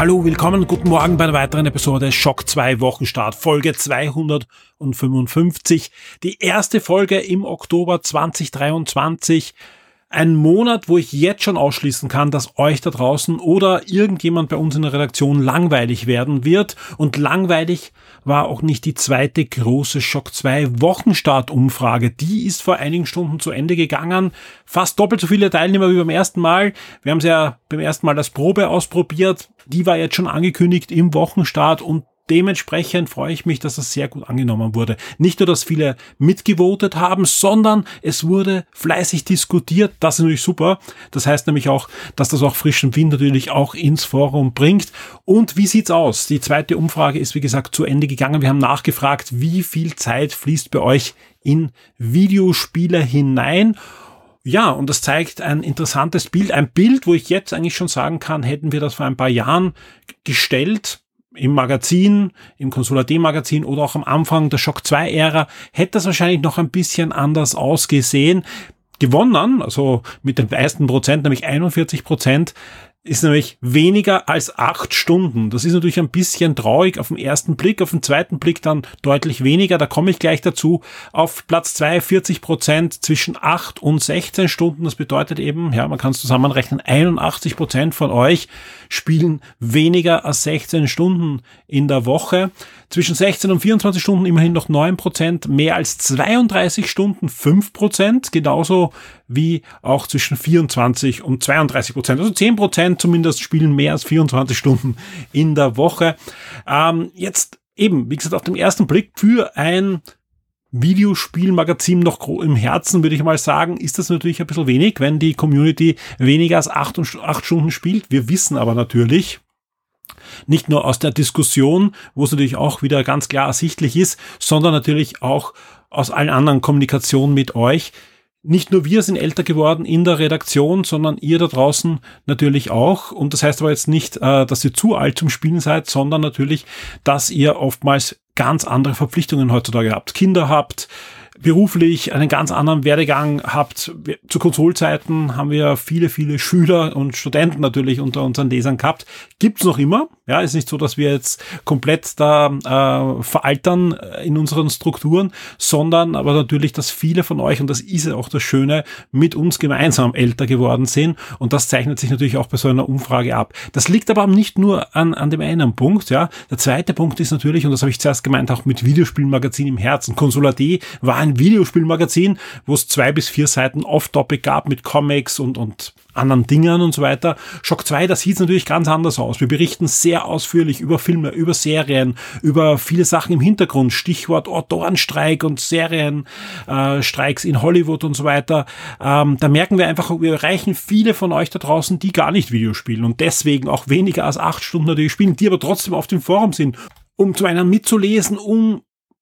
Hallo, willkommen, guten Morgen bei einer weiteren Episode Schock 2 Wochenstart, Folge 255. Die erste Folge im Oktober 2023 ein Monat, wo ich jetzt schon ausschließen kann, dass euch da draußen oder irgendjemand bei uns in der Redaktion langweilig werden wird. Und langweilig war auch nicht die zweite große Schock 2 Wochenstart-Umfrage. Die ist vor einigen Stunden zu Ende gegangen. Fast doppelt so viele Teilnehmer wie beim ersten Mal. Wir haben es ja beim ersten Mal als Probe ausprobiert. Die war jetzt schon angekündigt im Wochenstart und dementsprechend freue ich mich, dass das sehr gut angenommen wurde. Nicht nur, dass viele mitgevotet haben, sondern es wurde fleißig diskutiert. Das ist natürlich super. Das heißt nämlich auch, dass das auch frischen Wind natürlich auch ins Forum bringt. Und wie sieht's aus? Die zweite Umfrage ist, wie gesagt, zu Ende gegangen. Wir haben nachgefragt, wie viel Zeit fließt bei euch in Videospiele hinein. Ja, und das zeigt ein interessantes Bild. Ein Bild, wo ich jetzt eigentlich schon sagen kann, hätten wir das vor ein paar Jahren gestellt, im Magazin, im Consular D Magazin oder auch am Anfang der Shock 2 Ära hätte das wahrscheinlich noch ein bisschen anders ausgesehen. Gewonnen, also mit den meisten Prozent, nämlich 41 Prozent, ist nämlich weniger als acht Stunden. Das ist natürlich ein bisschen traurig auf den ersten Blick, auf den zweiten Blick dann deutlich weniger. Da komme ich gleich dazu. Auf Platz zwei 40 Prozent zwischen acht und 16 Stunden. Das bedeutet eben, ja, man kann es zusammenrechnen, 81 Prozent von euch spielen weniger als 16 Stunden in der Woche. Zwischen 16 und 24 Stunden immerhin noch 9 Prozent, mehr als 32 Stunden 5 Prozent, genauso wie auch zwischen 24 und 32 Prozent. Also 10 Prozent zumindest spielen mehr als 24 Stunden in der Woche. Ähm, jetzt eben, wie gesagt, auf dem ersten Blick für ein Videospielmagazin noch im Herzen, würde ich mal sagen, ist das natürlich ein bisschen wenig, wenn die Community weniger als acht, acht Stunden spielt. Wir wissen aber natürlich, nicht nur aus der Diskussion, wo es natürlich auch wieder ganz klar ersichtlich ist, sondern natürlich auch aus allen anderen Kommunikationen mit euch. Nicht nur wir sind älter geworden in der Redaktion, sondern ihr da draußen natürlich auch. Und das heißt aber jetzt nicht, äh, dass ihr zu alt zum Spielen seid, sondern natürlich, dass ihr oftmals ganz andere Verpflichtungen heutzutage habt. Kinder habt, beruflich einen ganz anderen Werdegang habt. Zu Konsolzeiten haben wir viele, viele Schüler und Studenten natürlich unter unseren Lesern gehabt. Gibt's noch immer. Ja, ist nicht so, dass wir jetzt komplett da äh, veraltern äh, in unseren Strukturen, sondern aber natürlich, dass viele von euch, und das ist ja auch das Schöne, mit uns gemeinsam älter geworden sind. Und das zeichnet sich natürlich auch bei so einer Umfrage ab. Das liegt aber nicht nur an, an dem einen Punkt. Ja, Der zweite Punkt ist natürlich, und das habe ich zuerst gemeint, auch mit Videospielmagazin im Herzen. Consola D war ein Videospielmagazin, wo es zwei bis vier Seiten Off-Topic gab mit Comics und, und anderen Dingen und so weiter. Shock 2, das sieht natürlich ganz anders aus. Wir berichten sehr ausführlich über Filme, über Serien, über viele Sachen im Hintergrund. Stichwort Autorenstreik und Serienstreiks äh, in Hollywood und so weiter. Ähm, da merken wir einfach, wir erreichen viele von euch da draußen, die gar nicht Videospielen und deswegen auch weniger als acht Stunden natürlich spielen, die aber trotzdem auf dem Forum sind um zu einem mitzulesen, um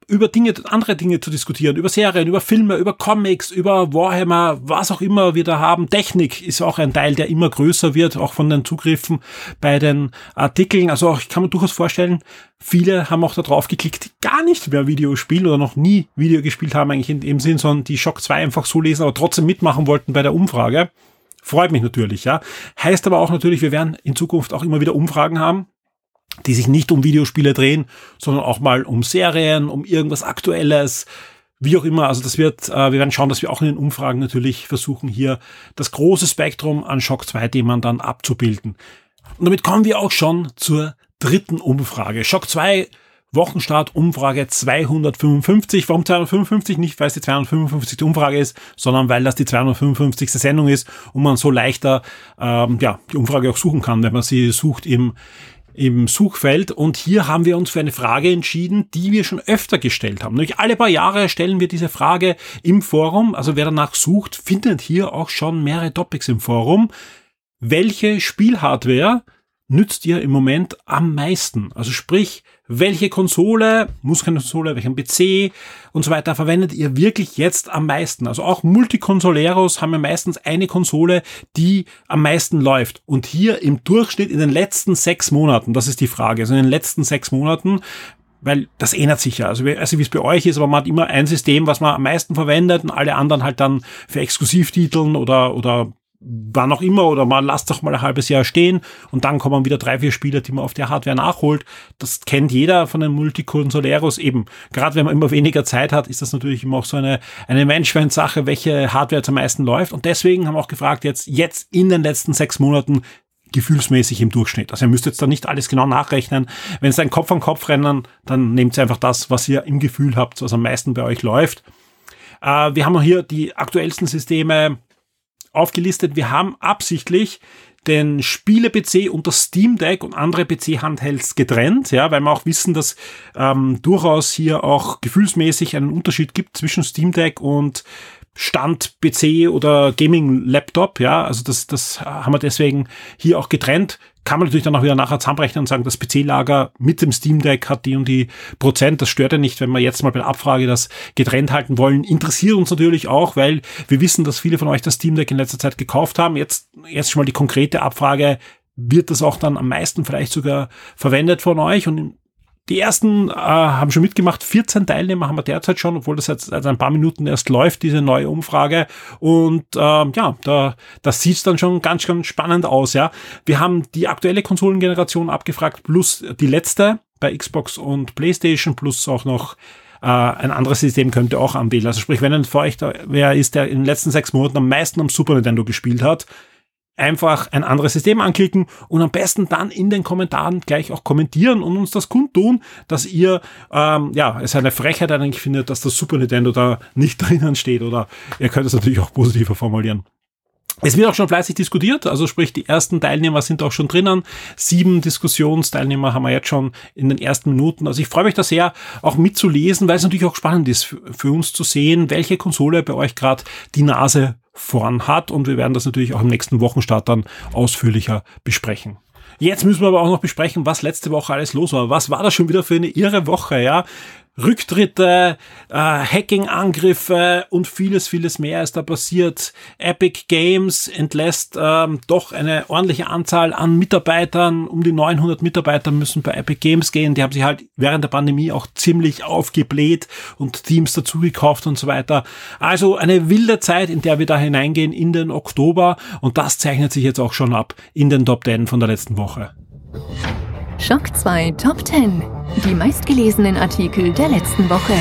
über Dinge, andere Dinge zu diskutieren, über Serien, über Filme, über Comics, über Warhammer, was auch immer wir da haben. Technik ist auch ein Teil, der immer größer wird, auch von den Zugriffen bei den Artikeln. Also ich kann mir durchaus vorstellen, viele haben auch da drauf geklickt, die gar nicht mehr Video spielen oder noch nie Video gespielt haben, eigentlich in dem Sinn, sondern die Shock 2 einfach so lesen, aber trotzdem mitmachen wollten bei der Umfrage. Freut mich natürlich, ja. Heißt aber auch natürlich, wir werden in Zukunft auch immer wieder Umfragen haben die sich nicht um Videospiele drehen, sondern auch mal um Serien, um irgendwas Aktuelles, wie auch immer. Also das wird, äh, wir werden schauen, dass wir auch in den Umfragen natürlich versuchen, hier das große Spektrum an Shock 2 Themen dann abzubilden. Und damit kommen wir auch schon zur dritten Umfrage. Shock 2 Wochenstart Umfrage 255. Warum 255? Nicht, weil es die 255. Umfrage ist, sondern weil das die 255. Sendung ist und man so leichter ähm, ja, die Umfrage auch suchen kann, wenn man sie sucht im, im Suchfeld und hier haben wir uns für eine Frage entschieden, die wir schon öfter gestellt haben. Nämlich alle paar Jahre stellen wir diese Frage im Forum, also wer danach sucht, findet hier auch schon mehrere Topics im Forum. Welche Spielhardware nützt ihr im Moment am meisten? Also sprich, welche Konsole, muss keine Konsole, welchen PC und so weiter verwendet ihr wirklich jetzt am meisten? Also auch Multikonsoleros haben ja meistens eine Konsole, die am meisten läuft. Und hier im Durchschnitt in den letzten sechs Monaten, das ist die Frage, also in den letzten sechs Monaten, weil das ändert sich ja. Also, also wie es bei euch ist, aber man hat immer ein System, was man am meisten verwendet und alle anderen halt dann für Exklusivtiteln oder, oder wann auch immer oder man lasst doch mal ein halbes Jahr stehen und dann kommen wieder drei, vier Spiele, die man auf der Hardware nachholt. Das kennt jeder von den Multiconsoleros eben. Gerade wenn man immer weniger Zeit hat, ist das natürlich immer auch so eine, eine Menschwend-Sache, welche Hardware am meisten läuft. Und deswegen haben wir auch gefragt, jetzt, jetzt in den letzten sechs Monaten, gefühlsmäßig im Durchschnitt. Also ihr müsst jetzt da nicht alles genau nachrechnen. Wenn es ein Kopf an Kopf rennen, dann nehmt ihr einfach das, was ihr im Gefühl habt, was am meisten bei euch läuft. Äh, wir haben hier die aktuellsten Systeme aufgelistet. Wir haben absichtlich den Spiele-PC und das Steam Deck und andere PC-Handhelds getrennt, ja, weil wir auch wissen, dass ähm, durchaus hier auch gefühlsmäßig einen Unterschied gibt zwischen Steam Deck und Stand PC oder Gaming Laptop, ja, also das, das haben wir deswegen hier auch getrennt. Kann man natürlich dann auch wieder nachher zusammenrechnen und sagen, das PC-Lager mit dem Steam Deck hat die und die Prozent. Das stört ja nicht, wenn wir jetzt mal bei der Abfrage das getrennt halten wollen. Interessiert uns natürlich auch, weil wir wissen, dass viele von euch das Steam Deck in letzter Zeit gekauft haben. Jetzt, jetzt schon mal die konkrete Abfrage wird das auch dann am meisten vielleicht sogar verwendet von euch und die ersten äh, haben schon mitgemacht. 14 Teilnehmer haben wir derzeit schon, obwohl das jetzt seit ein paar Minuten erst läuft, diese neue Umfrage. Und ähm, ja, da, das sieht dann schon ganz, ganz spannend aus. Ja, Wir haben die aktuelle Konsolengeneration abgefragt, plus die letzte bei Xbox und PlayStation, plus auch noch äh, ein anderes System könnt ihr auch anwählen. Also sprich, wenn ein da wer ist, der in den letzten sechs Monaten am meisten am Super Nintendo gespielt hat, einfach ein anderes System anklicken und am besten dann in den Kommentaren gleich auch kommentieren und uns das kundtun, dass ihr, ähm, ja, es eine Frechheit eigentlich findet, dass das Super Nintendo da nicht drinnen steht oder ihr könnt es natürlich auch positiver formulieren. Es wird auch schon fleißig diskutiert, also sprich, die ersten Teilnehmer sind auch schon drinnen. Sieben Diskussionsteilnehmer haben wir jetzt schon in den ersten Minuten. Also ich freue mich da sehr, auch mitzulesen, weil es natürlich auch spannend ist für uns zu sehen, welche Konsole bei euch gerade die Nase vorn hat. Und wir werden das natürlich auch im nächsten Wochenstart dann ausführlicher besprechen. Jetzt müssen wir aber auch noch besprechen, was letzte Woche alles los war. Was war das schon wieder für eine irre Woche, ja? Rücktritte, äh, Hacking-Angriffe und vieles, vieles mehr ist da passiert. Epic Games entlässt ähm, doch eine ordentliche Anzahl an Mitarbeitern. Um die 900 Mitarbeiter müssen bei Epic Games gehen. Die haben sich halt während der Pandemie auch ziemlich aufgebläht und Teams dazugekauft und so weiter. Also eine wilde Zeit, in der wir da hineingehen in den Oktober und das zeichnet sich jetzt auch schon ab in den Top 10 von der letzten Woche. Schock 2 Top 10. Die meistgelesenen Artikel der letzten Woche.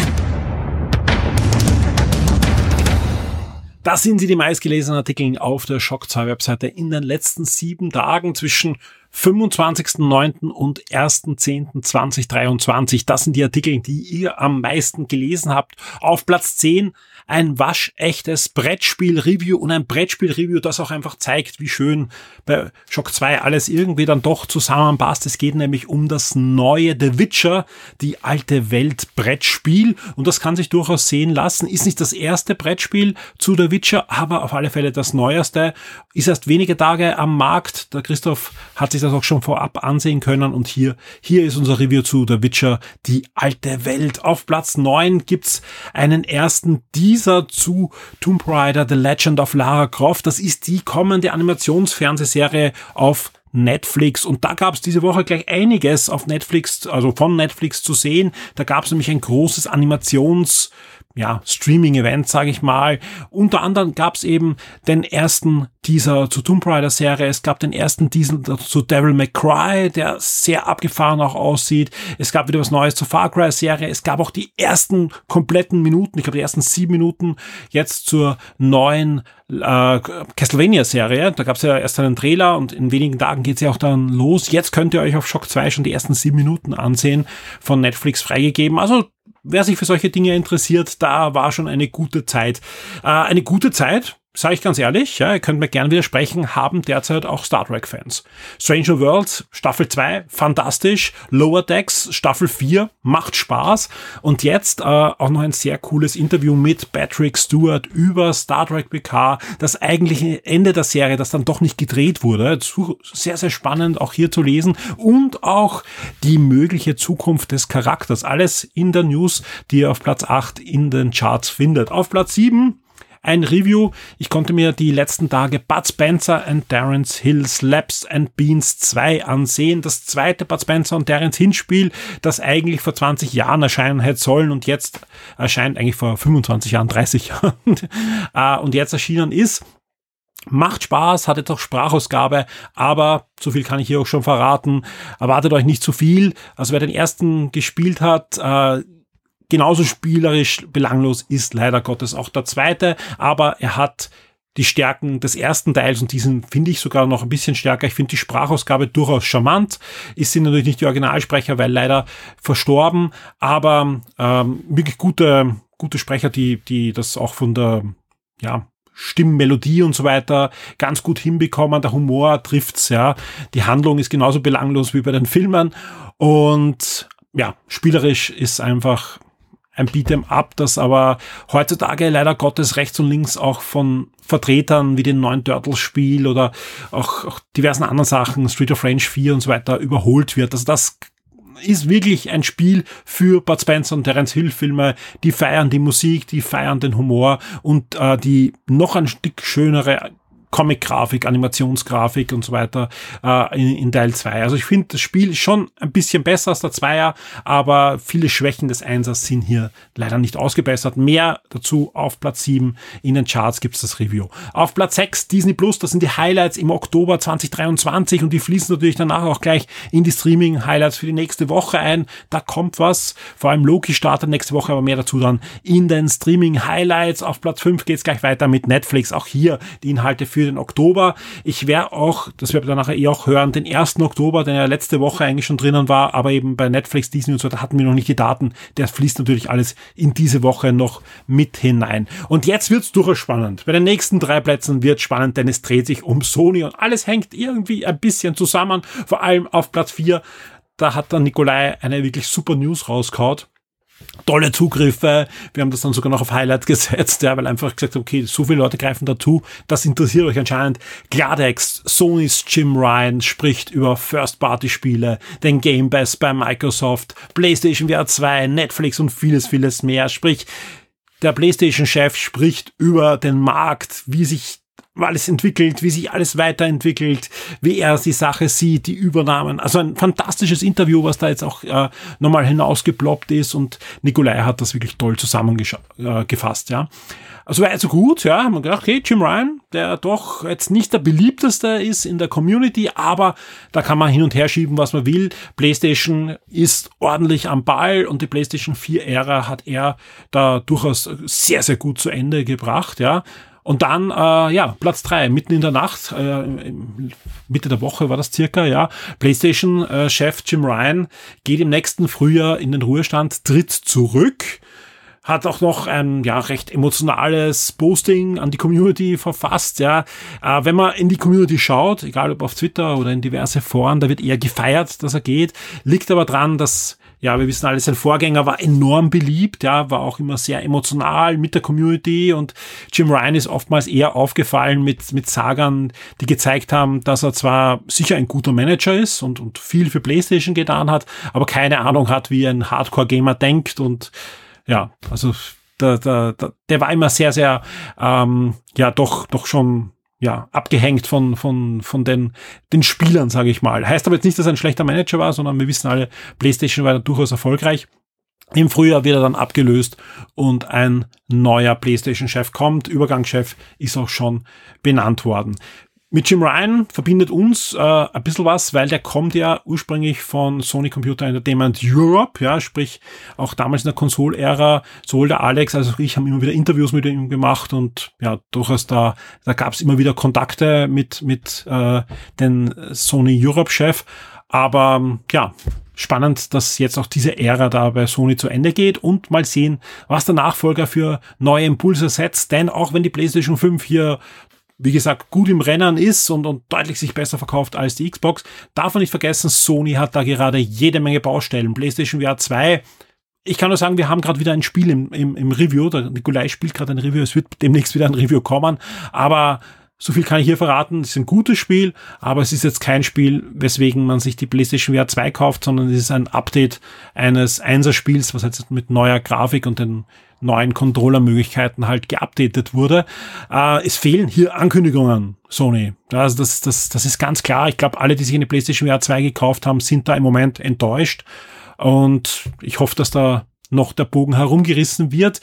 Das sind sie, die meistgelesenen Artikel auf der Shock 2 Webseite in den letzten sieben Tagen zwischen 25.09. und 1.10.2023. Das sind die Artikel, die ihr am meisten gelesen habt. Auf Platz 10 ein waschechtes Brettspiel-Review und ein Brettspiel-Review, das auch einfach zeigt, wie schön bei Shock 2 alles irgendwie dann doch zusammenpasst. Es geht nämlich um das neue The Witcher, die alte Welt Brettspiel und das kann sich durchaus sehen lassen. Ist nicht das erste Brettspiel zu The Witcher, aber auf alle Fälle das neueste. Ist erst wenige Tage am Markt. Der Christoph hat sich das auch schon vorab ansehen können und hier, hier ist unser Review zu The Witcher, die alte Welt. Auf Platz 9 gibt's einen ersten Deal Teaser zu Tomb Raider The Legend of Lara Croft. Das ist die kommende Animationsfernsehserie auf Netflix. Und da gab es diese Woche gleich einiges auf Netflix, also von Netflix zu sehen. Da gab es nämlich ein großes Animations- ja, Streaming-Event, sage ich mal. Unter anderem gab es eben den ersten Teaser zur Tomb Raider Serie. Es gab den ersten Teaser zu Devil May Cry, der sehr abgefahren auch aussieht. Es gab wieder was Neues zur Far Cry Serie. Es gab auch die ersten kompletten Minuten, ich glaube die ersten sieben Minuten jetzt zur neuen äh, Castlevania Serie. Da gab es ja erst einen Trailer und in wenigen Tagen geht's ja auch dann los. Jetzt könnt ihr euch auf Shock 2 schon die ersten sieben Minuten ansehen, von Netflix freigegeben. Also wer sich für solche Dinge interessiert, da war schon eine gute Zeit. Äh, eine gute Zeit sage ich ganz ehrlich, ja, ihr könnt mir gerne widersprechen, haben derzeit auch Star Trek-Fans. Stranger Worlds, Staffel 2, fantastisch. Lower Decks, Staffel 4, macht Spaß. Und jetzt äh, auch noch ein sehr cooles Interview mit Patrick Stewart über Star Trek PK, das eigentliche Ende der Serie, das dann doch nicht gedreht wurde. Sehr, sehr spannend auch hier zu lesen. Und auch die mögliche Zukunft des Charakters. Alles in der News, die ihr auf Platz 8 in den Charts findet. Auf Platz 7 ein Review. Ich konnte mir die letzten Tage Bud Spencer and Terence Hill Slaps and Beans 2 ansehen. Das zweite Bud Spencer und Terence Hill Spiel, das eigentlich vor 20 Jahren erscheinen hätte sollen und jetzt erscheint eigentlich vor 25 Jahren, 30 Jahren äh, und jetzt erschienen ist. Macht Spaß, hat jetzt auch Sprachausgabe, aber so viel kann ich hier auch schon verraten. Erwartet euch nicht zu viel. Also wer den ersten gespielt hat, äh, genauso spielerisch belanglos ist leider Gottes auch der zweite, aber er hat die Stärken des ersten Teils und diesen finde ich sogar noch ein bisschen stärker. Ich finde die Sprachausgabe durchaus charmant. Ich sind natürlich nicht die Originalsprecher, weil leider verstorben, aber ähm, wirklich gute, gute Sprecher, die, die das auch von der ja, Stimmmelodie und so weiter ganz gut hinbekommen. Der Humor trifft's, ja. Die Handlung ist genauso belanglos wie bei den Filmen und ja, spielerisch ist einfach ein Beat'em Up, das aber heutzutage leider Gottes rechts und links auch von Vertretern wie den neuen Turtles-Spiel oder auch, auch diversen anderen Sachen, Street of Rage 4 und so weiter, überholt wird. Also das ist wirklich ein Spiel für Bud Spencer und Terence Hill Filme. Die feiern die Musik, die feiern den Humor und äh, die noch ein Stück schönere Comic-Grafik, Animationsgrafik und so weiter äh, in, in Teil 2. Also ich finde das Spiel schon ein bisschen besser als der Zweier, aber viele Schwächen des Einsers sind hier leider nicht ausgebessert. Mehr dazu auf Platz 7 in den Charts gibt's das Review. Auf Platz 6 Disney Plus, das sind die Highlights im Oktober 2023 und die fließen natürlich danach auch gleich in die Streaming-Highlights für die nächste Woche ein. Da kommt was, vor allem Loki startet nächste Woche, aber mehr dazu dann in den Streaming-Highlights. Auf Platz 5 geht's gleich weiter mit Netflix. Auch hier die Inhalte für für den Oktober. Ich werde auch, das werdet ihr nachher eh auch hören, den 1. Oktober, der ja letzte Woche eigentlich schon drinnen war, aber eben bei Netflix, Disney und so, da hatten wir noch nicht die Daten. Der fließt natürlich alles in diese Woche noch mit hinein. Und jetzt wird's durchaus spannend. Bei den nächsten drei Plätzen wird spannend, denn es dreht sich um Sony und alles hängt irgendwie ein bisschen zusammen. Vor allem auf Platz 4 da hat dann Nikolai eine wirklich super News rauskaut tolle Zugriffe. Wir haben das dann sogar noch auf Highlight gesetzt, ja, weil einfach gesagt, okay, so viele Leute greifen dazu. Das interessiert euch anscheinend. Gladex, Sony's Jim Ryan spricht über First-Party-Spiele, den Game Pass bei Microsoft, PlayStation VR 2, Netflix und vieles, vieles mehr. Sprich, der PlayStation-Chef spricht über den Markt, wie sich alles entwickelt, wie sich alles weiterentwickelt, wie er die Sache sieht, die Übernahmen. Also ein fantastisches Interview, was da jetzt auch äh, nochmal hinausgeploppt ist und Nikolai hat das wirklich toll zusammengefasst, äh, ja. Also war also gut, ja. Man gedacht, okay, Jim Ryan, der doch jetzt nicht der beliebteste ist in der Community, aber da kann man hin und her schieben, was man will. PlayStation ist ordentlich am Ball und die PlayStation 4 Ära hat er da durchaus sehr, sehr gut zu Ende gebracht, ja. Und dann, äh, ja, Platz drei mitten in der Nacht, äh, Mitte der Woche war das circa, ja. PlayStation-Chef Jim Ryan geht im nächsten Frühjahr in den Ruhestand, tritt zurück hat auch noch ein ja recht emotionales Posting an die Community verfasst. Ja, äh, wenn man in die Community schaut, egal ob auf Twitter oder in diverse Foren, da wird eher gefeiert, dass er geht. Liegt aber dran, dass ja, wir wissen alle, sein Vorgänger war enorm beliebt, ja, war auch immer sehr emotional mit der Community und Jim Ryan ist oftmals eher aufgefallen mit, mit Sagern, die gezeigt haben, dass er zwar sicher ein guter Manager ist und, und viel für PlayStation getan hat, aber keine Ahnung hat, wie ein Hardcore-Gamer denkt und ja, also der, der, der, war immer sehr, sehr, ähm, ja, doch, doch schon ja, abgehängt von, von, von den, den Spielern, sage ich mal. Heißt aber jetzt nicht, dass er ein schlechter Manager war, sondern wir wissen alle, PlayStation war durchaus erfolgreich. Im Frühjahr wird er dann abgelöst und ein neuer PlayStation-Chef kommt. Übergangschef ist auch schon benannt worden. Mit Jim Ryan verbindet uns äh, ein bisschen was, weil der kommt ja ursprünglich von Sony Computer Entertainment Europe, ja, sprich auch damals in der Konsol-Ära, sowohl der Alex als auch ich haben immer wieder Interviews mit ihm gemacht und ja, durchaus da, da gab es immer wieder Kontakte mit, mit äh, den Sony Europe-Chef. Aber ja, spannend, dass jetzt auch diese Ära da bei Sony zu Ende geht und mal sehen, was der Nachfolger für neue Impulse setzt. Denn auch wenn die PlayStation 5 hier wie gesagt, gut im Rennen ist und, und deutlich sich besser verkauft als die Xbox, darf man nicht vergessen, Sony hat da gerade jede Menge Baustellen. PlayStation VR 2 ich kann nur sagen, wir haben gerade wieder ein Spiel im, im, im Review. Der Nikolai spielt gerade ein Review. Es wird demnächst wieder ein Review kommen. Aber so viel kann ich hier verraten. Es ist ein gutes Spiel, aber es ist jetzt kein Spiel, weswegen man sich die PlayStation VR 2 kauft, sondern es ist ein Update eines Einser-Spiels, was jetzt mit neuer Grafik und den neuen Controller-Möglichkeiten halt geupdatet wurde. Äh, es fehlen hier Ankündigungen, Sony. Also das, das, das ist ganz klar. Ich glaube, alle, die sich eine PlayStation VR 2 gekauft haben, sind da im Moment enttäuscht. Und ich hoffe, dass da noch der Bogen herumgerissen wird.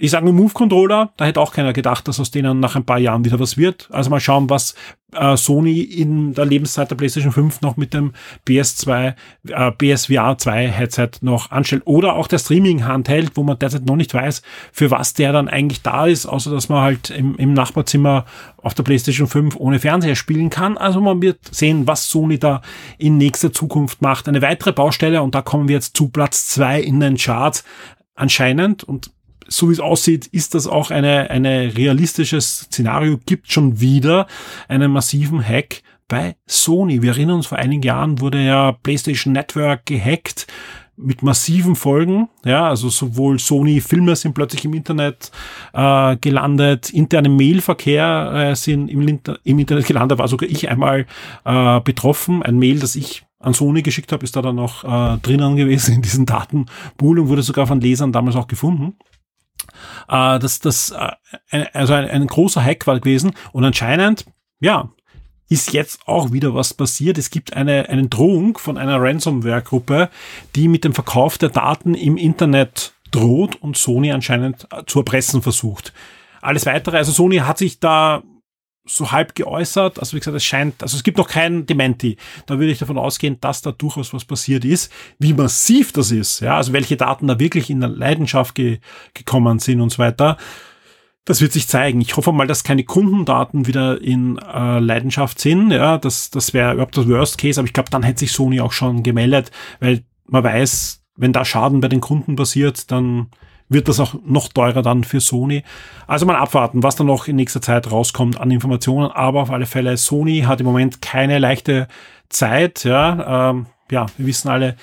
Ich sage nur Move-Controller, da hätte auch keiner gedacht, dass aus denen nach ein paar Jahren wieder was wird. Also mal schauen, was äh, Sony in der Lebenszeit der PlayStation 5 noch mit dem PS2, äh, PSVR 2 Headset noch anstellt. Oder auch der Streaming-Handheld, wo man derzeit noch nicht weiß, für was der dann eigentlich da ist, außer dass man halt im, im Nachbarzimmer auf der PlayStation 5 ohne Fernseher spielen kann. Also man wird sehen, was Sony da in nächster Zukunft macht. Eine weitere Baustelle, und da kommen wir jetzt zu Platz zwei in den Charts, anscheinend, und so wie es aussieht, ist das auch eine, eine realistisches Szenario, gibt schon wieder einen massiven Hack bei Sony. Wir erinnern uns, vor einigen Jahren wurde ja PlayStation Network gehackt mit massiven Folgen. Ja, also sowohl Sony Filme sind plötzlich im Internet äh, gelandet, interne Mailverkehr äh, sind im, im Internet gelandet, war sogar ich einmal äh, betroffen. Ein Mail, das ich an Sony geschickt habe, ist da dann noch äh, drinnen gewesen in diesen Datenpool und wurde sogar von Lesern damals auch gefunden. Äh, das, das, äh, also ein, ein großer Hack war gewesen und anscheinend, ja, ist jetzt auch wieder was passiert. Es gibt eine, eine Drohung von einer Ransomware-Gruppe, die mit dem Verkauf der Daten im Internet droht und Sony anscheinend zu erpressen versucht. Alles weitere, also Sony hat sich da so halb geäußert. Also wie gesagt, es scheint, also es gibt noch keinen Dementi. Da würde ich davon ausgehen, dass da durchaus was passiert ist. Wie massiv das ist, ja, also welche Daten da wirklich in der Leidenschaft ge gekommen sind und so weiter. Das wird sich zeigen. Ich hoffe mal, dass keine Kundendaten wieder in äh, Leidenschaft sind. Ja, das, das wäre überhaupt das Worst Case, aber ich glaube, dann hätte sich Sony auch schon gemeldet, weil man weiß, wenn da Schaden bei den Kunden passiert, dann wird das auch noch teurer dann für Sony. Also mal abwarten, was da noch in nächster Zeit rauskommt an Informationen. Aber auf alle Fälle, Sony hat im Moment keine leichte Zeit. Ja, ähm, ja wir wissen alle,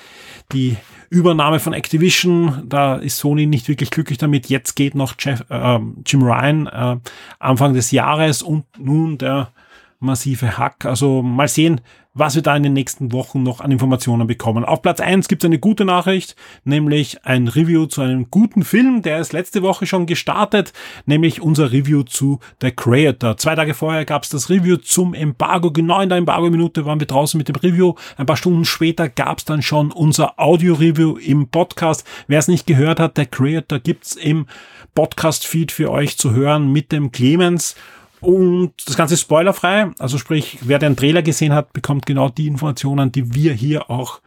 die Übernahme von Activision, da ist Sony nicht wirklich glücklich damit. Jetzt geht noch Jeff, äh, Jim Ryan äh, Anfang des Jahres und nun der massive Hack. Also mal sehen, was wir da in den nächsten Wochen noch an Informationen bekommen. Auf Platz eins gibt es eine gute Nachricht, nämlich ein Review zu einem guten Film, der ist letzte Woche schon gestartet, nämlich unser Review zu The Creator. Zwei Tage vorher gab es das Review zum Embargo. Genau in der Embargo-Minute waren wir draußen mit dem Review. Ein paar Stunden später gab es dann schon unser Audio-Review im Podcast. Wer es nicht gehört hat, The Creator gibt's im Podcast-Feed für euch zu hören mit dem Clemens. Und das Ganze ist spoilerfrei. Also sprich, wer den Trailer gesehen hat, bekommt genau die Informationen, die wir hier auch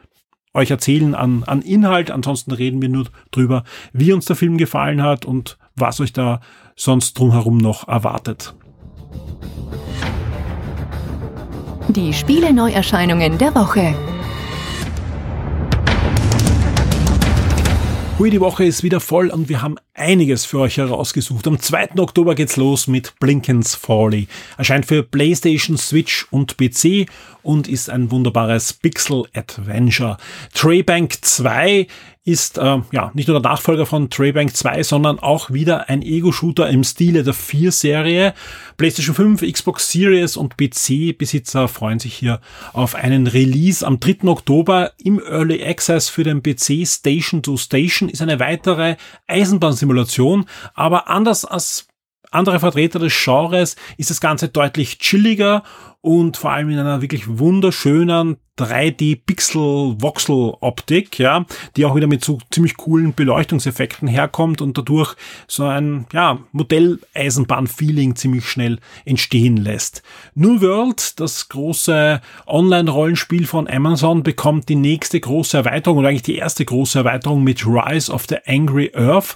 euch erzählen an, an Inhalt. Ansonsten reden wir nur drüber, wie uns der Film gefallen hat und was euch da sonst drumherum noch erwartet. Die Spiele Neuerscheinungen der Woche. Hui, die Woche ist wieder voll und wir haben einiges für euch herausgesucht. Am 2. Oktober geht's los mit Blinkens Folly. Erscheint für PlayStation, Switch und PC und ist ein wunderbares Pixel Adventure. Traybank 2 ist äh, ja nicht nur der Nachfolger von Traybank 2, sondern auch wieder ein Ego-Shooter im Stile der 4-Serie. PlayStation 5, Xbox Series und PC-Besitzer freuen sich hier auf einen Release am 3. Oktober im Early Access für den PC Station to Station ist eine weitere Eisenbahnsimulation, aber anders als andere Vertreter des Genres ist das Ganze deutlich chilliger und vor allem in einer wirklich wunderschönen 3D-Pixel-Voxel-Optik, ja, die auch wieder mit so ziemlich coolen Beleuchtungseffekten herkommt und dadurch so ein, ja, Modelleisenbahn-Feeling ziemlich schnell entstehen lässt. New World, das große Online-Rollenspiel von Amazon, bekommt die nächste große Erweiterung oder eigentlich die erste große Erweiterung mit Rise of the Angry Earth.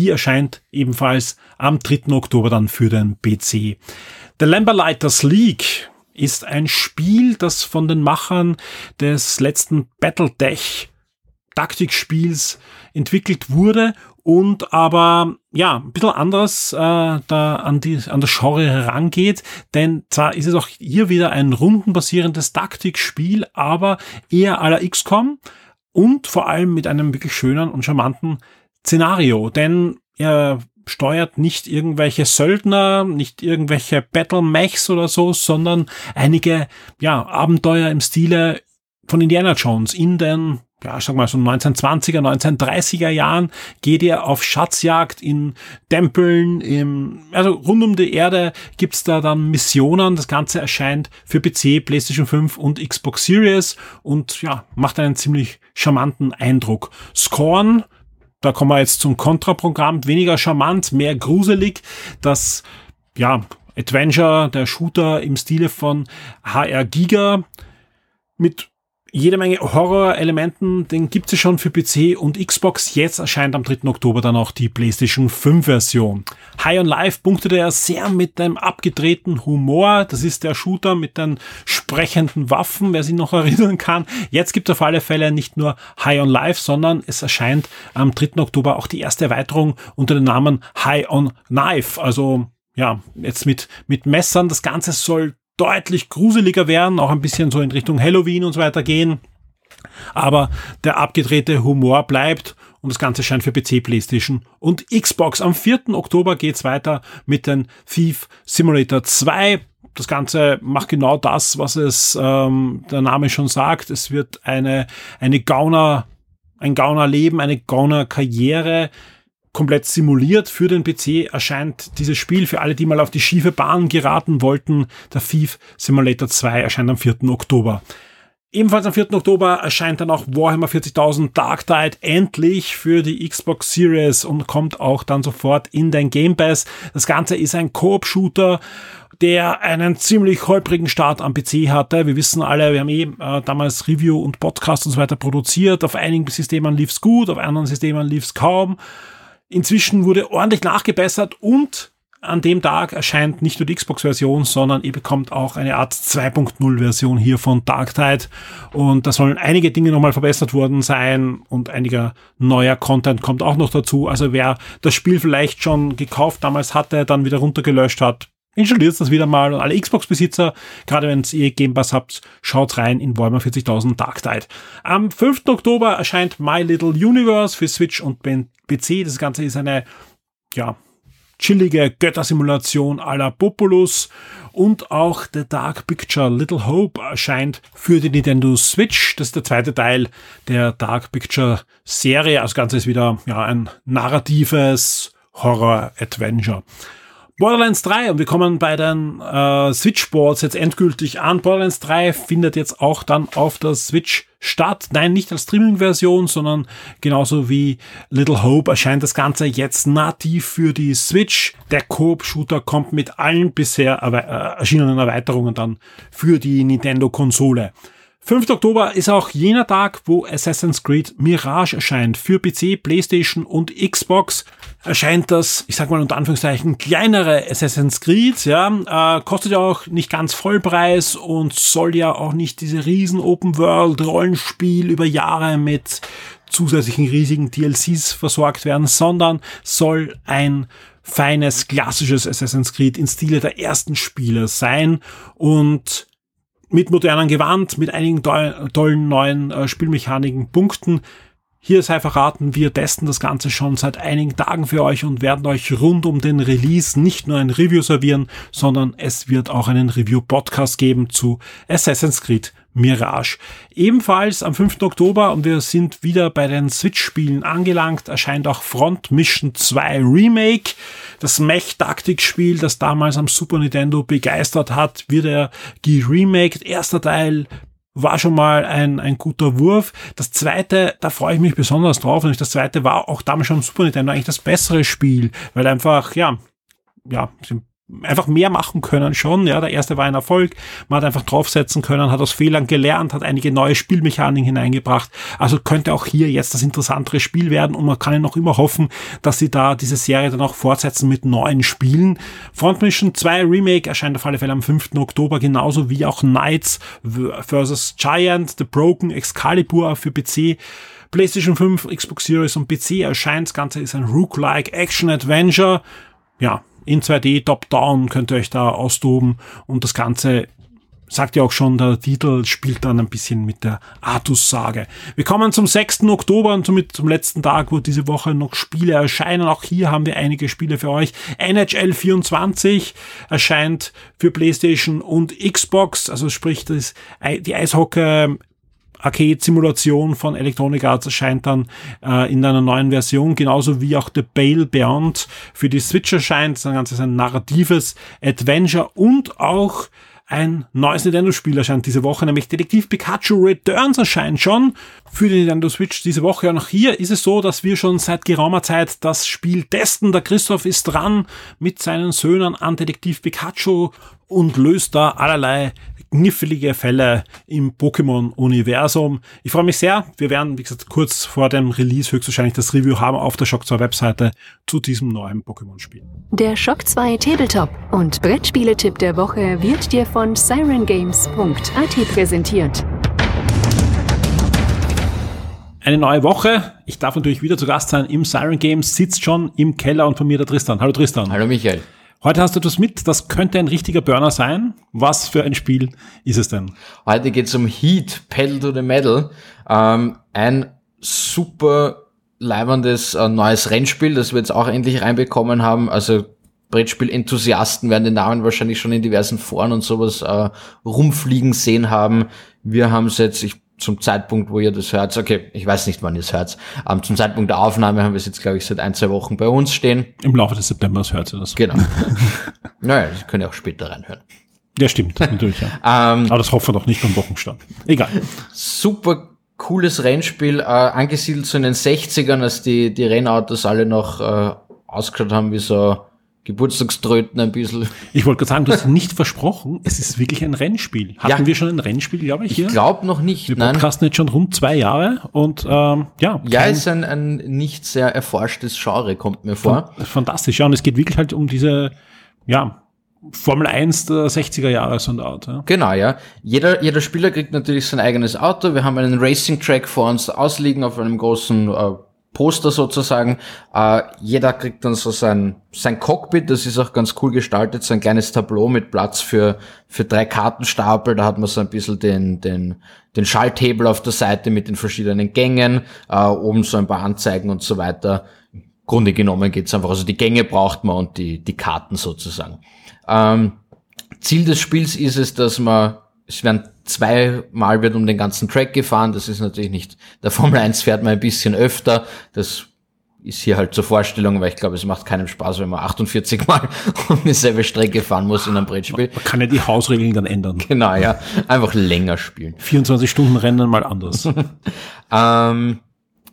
Die erscheint ebenfalls am 3. Oktober dann für den PC. The Lamberlighters League ist ein Spiel, das von den Machern des letzten Battletech Taktikspiels entwickelt wurde und aber ja, ein bisschen anders äh, da an, die, an das Genre herangeht, denn zwar ist es auch hier wieder ein rundenbasierendes Taktikspiel, aber eher à la XCOM und vor allem mit einem wirklich schönen und charmanten Szenario, denn er steuert nicht irgendwelche Söldner, nicht irgendwelche Battle Mechs oder so, sondern einige ja, Abenteuer im Stile von Indiana Jones in den ja, ich sag mal so 1920er, 1930er Jahren geht ihr auf Schatzjagd in Tempeln, im, also rund um die Erde gibt's da dann Missionen. Das Ganze erscheint für PC, PlayStation 5 und Xbox Series und ja, macht einen ziemlich charmanten Eindruck. Scorn da kommen wir jetzt zum Kontraprogramm. Weniger charmant, mehr gruselig. Das, ja, Adventure, der Shooter im Stile von HR Giga mit jede Menge Horror-Elementen, den gibt es schon für PC und Xbox. Jetzt erscheint am 3. Oktober dann auch die PlayStation 5 Version. High on Life punktete er sehr mit dem abgedrehten Humor. Das ist der Shooter mit den sprechenden Waffen, wer sich noch erinnern kann. Jetzt gibt es auf alle Fälle nicht nur High on Life, sondern es erscheint am 3. Oktober auch die erste Erweiterung unter dem Namen High on Knife. Also ja, jetzt mit, mit Messern. Das Ganze soll deutlich gruseliger werden, auch ein bisschen so in Richtung Halloween und so weiter gehen. Aber der abgedrehte Humor bleibt und das Ganze scheint für PC, PlayStation und Xbox. Am 4. Oktober geht's weiter mit den Thief Simulator 2. Das Ganze macht genau das, was es ähm, der Name schon sagt. Es wird eine, eine Gauner, ein Gaunerleben, eine Gauner-Karriere komplett simuliert für den PC erscheint dieses Spiel für alle, die mal auf die schiefe Bahn geraten wollten. Der Thief Simulator 2 erscheint am 4. Oktober. Ebenfalls am 4. Oktober erscheint dann auch Warhammer 40.000 Dark Tide endlich für die Xbox Series und kommt auch dann sofort in den Game Pass. Das Ganze ist ein Koop-Shooter der einen ziemlich holprigen Start am PC hatte. Wir wissen alle, wir haben eh äh, damals Review und Podcast und so weiter produziert. Auf einigen Systemen lief's gut, auf anderen Systemen lief's kaum. Inzwischen wurde ordentlich nachgebessert und an dem Tag erscheint nicht nur die Xbox-Version, sondern ihr bekommt auch eine Art 2.0-Version hier von Dark Tide. Und da sollen einige Dinge nochmal verbessert worden sein und einiger neuer Content kommt auch noch dazu. Also wer das Spiel vielleicht schon gekauft damals hatte, dann wieder runtergelöscht hat, installiert das wieder mal und alle Xbox-Besitzer, gerade wenn ihr Game Pass habt, schaut rein in Warhammer 40.000 Dark Tide. Am 5. Oktober erscheint My Little Universe für Switch und PC. Das Ganze ist eine, ja, chillige Göttersimulation à la Populus und auch The Dark Picture Little Hope erscheint für die Nintendo Switch. Das ist der zweite Teil der Dark Picture Serie. Das Ganze ist wieder ja, ein narratives Horror-Adventure. Borderlands 3 und wir kommen bei den äh, Switch-Boards jetzt endgültig an. Borderlands 3 findet jetzt auch dann auf der Switch statt. Nein, nicht als Streaming-Version, sondern genauso wie Little Hope erscheint das Ganze jetzt nativ für die Switch. Der Coop-Shooter kommt mit allen bisher erwe äh, erschienenen Erweiterungen dann für die Nintendo-Konsole. 5. Oktober ist auch jener Tag, wo Assassin's Creed Mirage erscheint. Für PC, PlayStation und Xbox erscheint das, ich sag mal unter Anführungszeichen, kleinere Assassin's Creed. Ja, äh, kostet ja auch nicht ganz Vollpreis und soll ja auch nicht diese riesen Open World Rollenspiel über Jahre mit zusätzlichen riesigen DLCs versorgt werden, sondern soll ein feines, klassisches Assassin's Creed in Stile der ersten Spiele sein und mit modernen Gewand, mit einigen tollen neuen äh, Spielmechaniken, Punkten. Hier sei verraten, wir testen das Ganze schon seit einigen Tagen für euch und werden euch rund um den Release nicht nur ein Review servieren, sondern es wird auch einen Review-Podcast geben zu Assassin's Creed Mirage. Ebenfalls am 5. Oktober und wir sind wieder bei den Switch-Spielen angelangt, erscheint auch Front Mission 2 Remake. Das Mech-Taktikspiel, das damals am Super Nintendo begeistert hat, wird er geremaked. Erster Teil war schon mal ein, ein guter Wurf. Das zweite, da freue ich mich besonders drauf. Und das zweite war auch damals schon Super Nintendo eigentlich das bessere Spiel, weil einfach, ja, ja, einfach mehr machen können schon. Ja, der erste war ein Erfolg. Man hat einfach draufsetzen können, hat aus Fehlern gelernt, hat einige neue Spielmechaniken hineingebracht. Also könnte auch hier jetzt das interessantere Spiel werden und man kann noch immer hoffen, dass sie da diese Serie dann auch fortsetzen mit neuen Spielen. Front Mission 2 Remake erscheint auf alle Fälle am 5. Oktober, genauso wie auch Knights vs. Giant, The Broken, Excalibur für PC. PlayStation 5, Xbox Series und PC erscheint. Das Ganze ist ein Rook-like Action-Adventure. Ja, in 2D Top-Down könnt ihr euch da austoben und das Ganze sagt ja auch schon, der Titel spielt dann ein bisschen mit der Artus-Sage. Wir kommen zum 6. Oktober und somit zum letzten Tag, wo diese Woche noch Spiele erscheinen. Auch hier haben wir einige Spiele für euch. NHL 24 erscheint für PlayStation und Xbox, also sprich das, die Eishockey Arcade-Simulation von Electronic Arts erscheint dann äh, in einer neuen Version, genauso wie auch The Bale Beyond für die Switch erscheint. Das ist ein narratives Adventure und auch ein neues Nintendo-Spiel erscheint diese Woche, nämlich Detektiv Pikachu Returns erscheint schon für die Nintendo Switch diese Woche. Und auch hier ist es so, dass wir schon seit geraumer Zeit das Spiel testen. Der Christoph ist dran mit seinen Söhnen an Detektiv Pikachu und löst da allerlei knifflige Fälle im Pokémon-Universum. Ich freue mich sehr. Wir werden, wie gesagt, kurz vor dem Release höchstwahrscheinlich das Review haben auf der Shock 2 Webseite zu diesem neuen Pokémon-Spiel. Der Shock 2 Tabletop und Brettspieletipp der Woche wird dir von sirengames.at präsentiert. Eine neue Woche. Ich darf natürlich wieder zu Gast sein im Siren Games, sitzt schon im Keller und von mir der Tristan. Hallo Tristan. Hallo Michael. Heute hast du etwas mit, das könnte ein richtiger Burner sein. Was für ein Spiel ist es denn? Heute geht es um Heat, Pedal to the Metal. Ähm, ein super leibendes äh, neues Rennspiel, das wir jetzt auch endlich reinbekommen haben. Also Brettspiel-Enthusiasten werden den Namen wahrscheinlich schon in diversen Foren und sowas äh, rumfliegen sehen haben. Wir haben es jetzt, ich zum Zeitpunkt, wo ihr das hört, okay, ich weiß nicht, wann ihr es hört, ähm, zum Zeitpunkt der Aufnahme haben wir es jetzt, glaube ich, seit ein, zwei Wochen bei uns stehen. Im Laufe des Septembers hört ihr das. Genau. naja, das könnt ihr auch später reinhören. Ja, stimmt, natürlich, ja. ähm, Aber das hoffen wir doch nicht beim Wochenstand. Egal. Super cooles Rennspiel, äh, angesiedelt so in den 60ern, als die, die Rennautos alle noch äh, ausgeschaut haben wie so Geburtstagströten ein bisschen. Ich wollte gerade sagen, du hast nicht versprochen, es ist wirklich ein Rennspiel. Hatten ja. wir schon ein Rennspiel, glaube ich, hier? Ich glaube noch nicht. Wir podcasten jetzt schon rund zwei Jahre und ähm, ja. Ja, ist ein, ein nicht sehr erforschtes Genre, kommt mir vor. Fantastisch, ja. Und es geht wirklich halt um diese, ja, Formel 1 der 60er Jahre so ein Auto. Ja. Genau, ja. Jeder, jeder Spieler kriegt natürlich sein eigenes Auto. Wir haben einen Racing Track vor uns ausliegen auf einem großen äh, Poster sozusagen. Äh, jeder kriegt dann so sein, sein Cockpit, das ist auch ganz cool gestaltet, so ein kleines Tableau mit Platz für, für drei Kartenstapel. Da hat man so ein bisschen den, den, den Schalthebel auf der Seite mit den verschiedenen Gängen, äh, oben so ein paar Anzeigen und so weiter. Grunde genommen geht's einfach, also die Gänge braucht man und die, die Karten sozusagen. Ähm, Ziel des Spiels ist es, dass man es werden zweimal wird um den ganzen Track gefahren. Das ist natürlich nicht, der Formel 1 fährt man ein bisschen öfter. Das ist hier halt zur Vorstellung, weil ich glaube, es macht keinen Spaß, wenn man 48 Mal um dieselbe Strecke fahren muss in einem Brettspiel. Man kann ja die Hausregeln dann ändern. Genau, ja. Einfach länger spielen. 24 Stunden Rennen mal anders. ähm,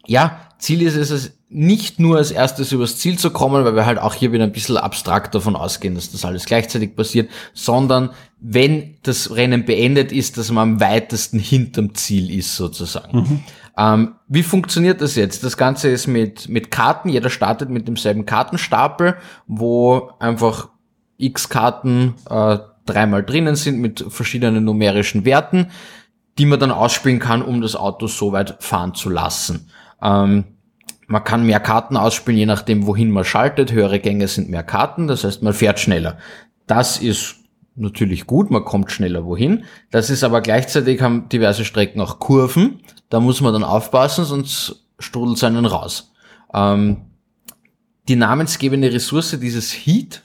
ja, Ziel ist es, nicht nur als erstes übers Ziel zu kommen, weil wir halt auch hier wieder ein bisschen abstrakt davon ausgehen, dass das alles gleichzeitig passiert, sondern wenn das Rennen beendet ist, dass man am weitesten hinterm Ziel ist sozusagen. Mhm. Ähm, wie funktioniert das jetzt? Das Ganze ist mit, mit Karten, jeder startet mit demselben Kartenstapel, wo einfach x Karten äh, dreimal drinnen sind mit verschiedenen numerischen Werten, die man dann ausspielen kann, um das Auto so weit fahren zu lassen. Ähm, man kann mehr Karten ausspielen, je nachdem, wohin man schaltet. Höhere Gänge sind mehr Karten, das heißt, man fährt schneller. Das ist natürlich gut, man kommt schneller wohin. Das ist aber gleichzeitig haben diverse Strecken auch Kurven. Da muss man dann aufpassen, sonst strudelt es einen raus. Ähm, die namensgebende Ressource dieses Heat,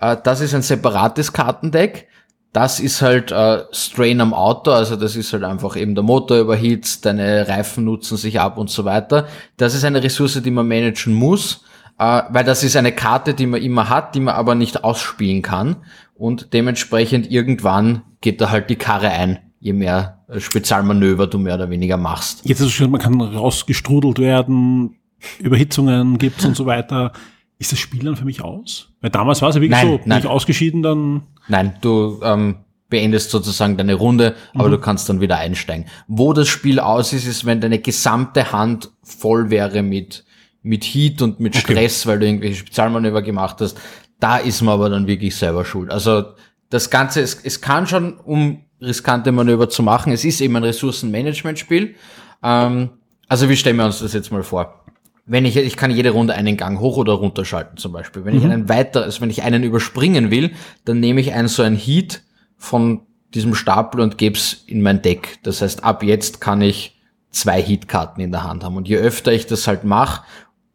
äh, das ist ein separates Kartendeck. Das ist halt äh, Strain am Auto, also das ist halt einfach eben der Motor überhitzt, deine Reifen nutzen sich ab und so weiter. Das ist eine Ressource, die man managen muss, äh, weil das ist eine Karte, die man immer hat, die man aber nicht ausspielen kann und dementsprechend irgendwann geht da halt die Karre ein, je mehr äh, Spezialmanöver du mehr oder weniger machst. Jetzt ist es schon, man kann rausgestrudelt werden, Überhitzungen gibt's und so weiter. Ist das Spiel dann für mich aus? Weil damals war es ja wirklich Nein, so, bin nein. ich ausgeschieden, dann Nein, du ähm, beendest sozusagen deine Runde, aber du kannst dann wieder einsteigen. Wo das Spiel aus ist, ist, wenn deine gesamte Hand voll wäre mit, mit Heat und mit Okay. Stress, weil du irgendwelche Spezialmanöver gemacht hast. Da ist man aber dann wirklich selber schuld. Also das Ganze, es, es kann schon, um riskante Manöver zu machen, es ist eben ein Ressourcenmanagement-Spiel. Ähm, also wie stellen wir uns das jetzt mal vor? Wenn ich, ich kann jede Runde einen Gang hoch oder runter schalten zum Beispiel. Wenn ich einen weiter, also wenn ich einen überspringen will, dann nehme ich einen so ein Heat von diesem Stapel und geb's in mein Deck. Das heißt, ab jetzt kann ich zwei Heat-Karten in der Hand haben. Und je öfter ich das halt mache,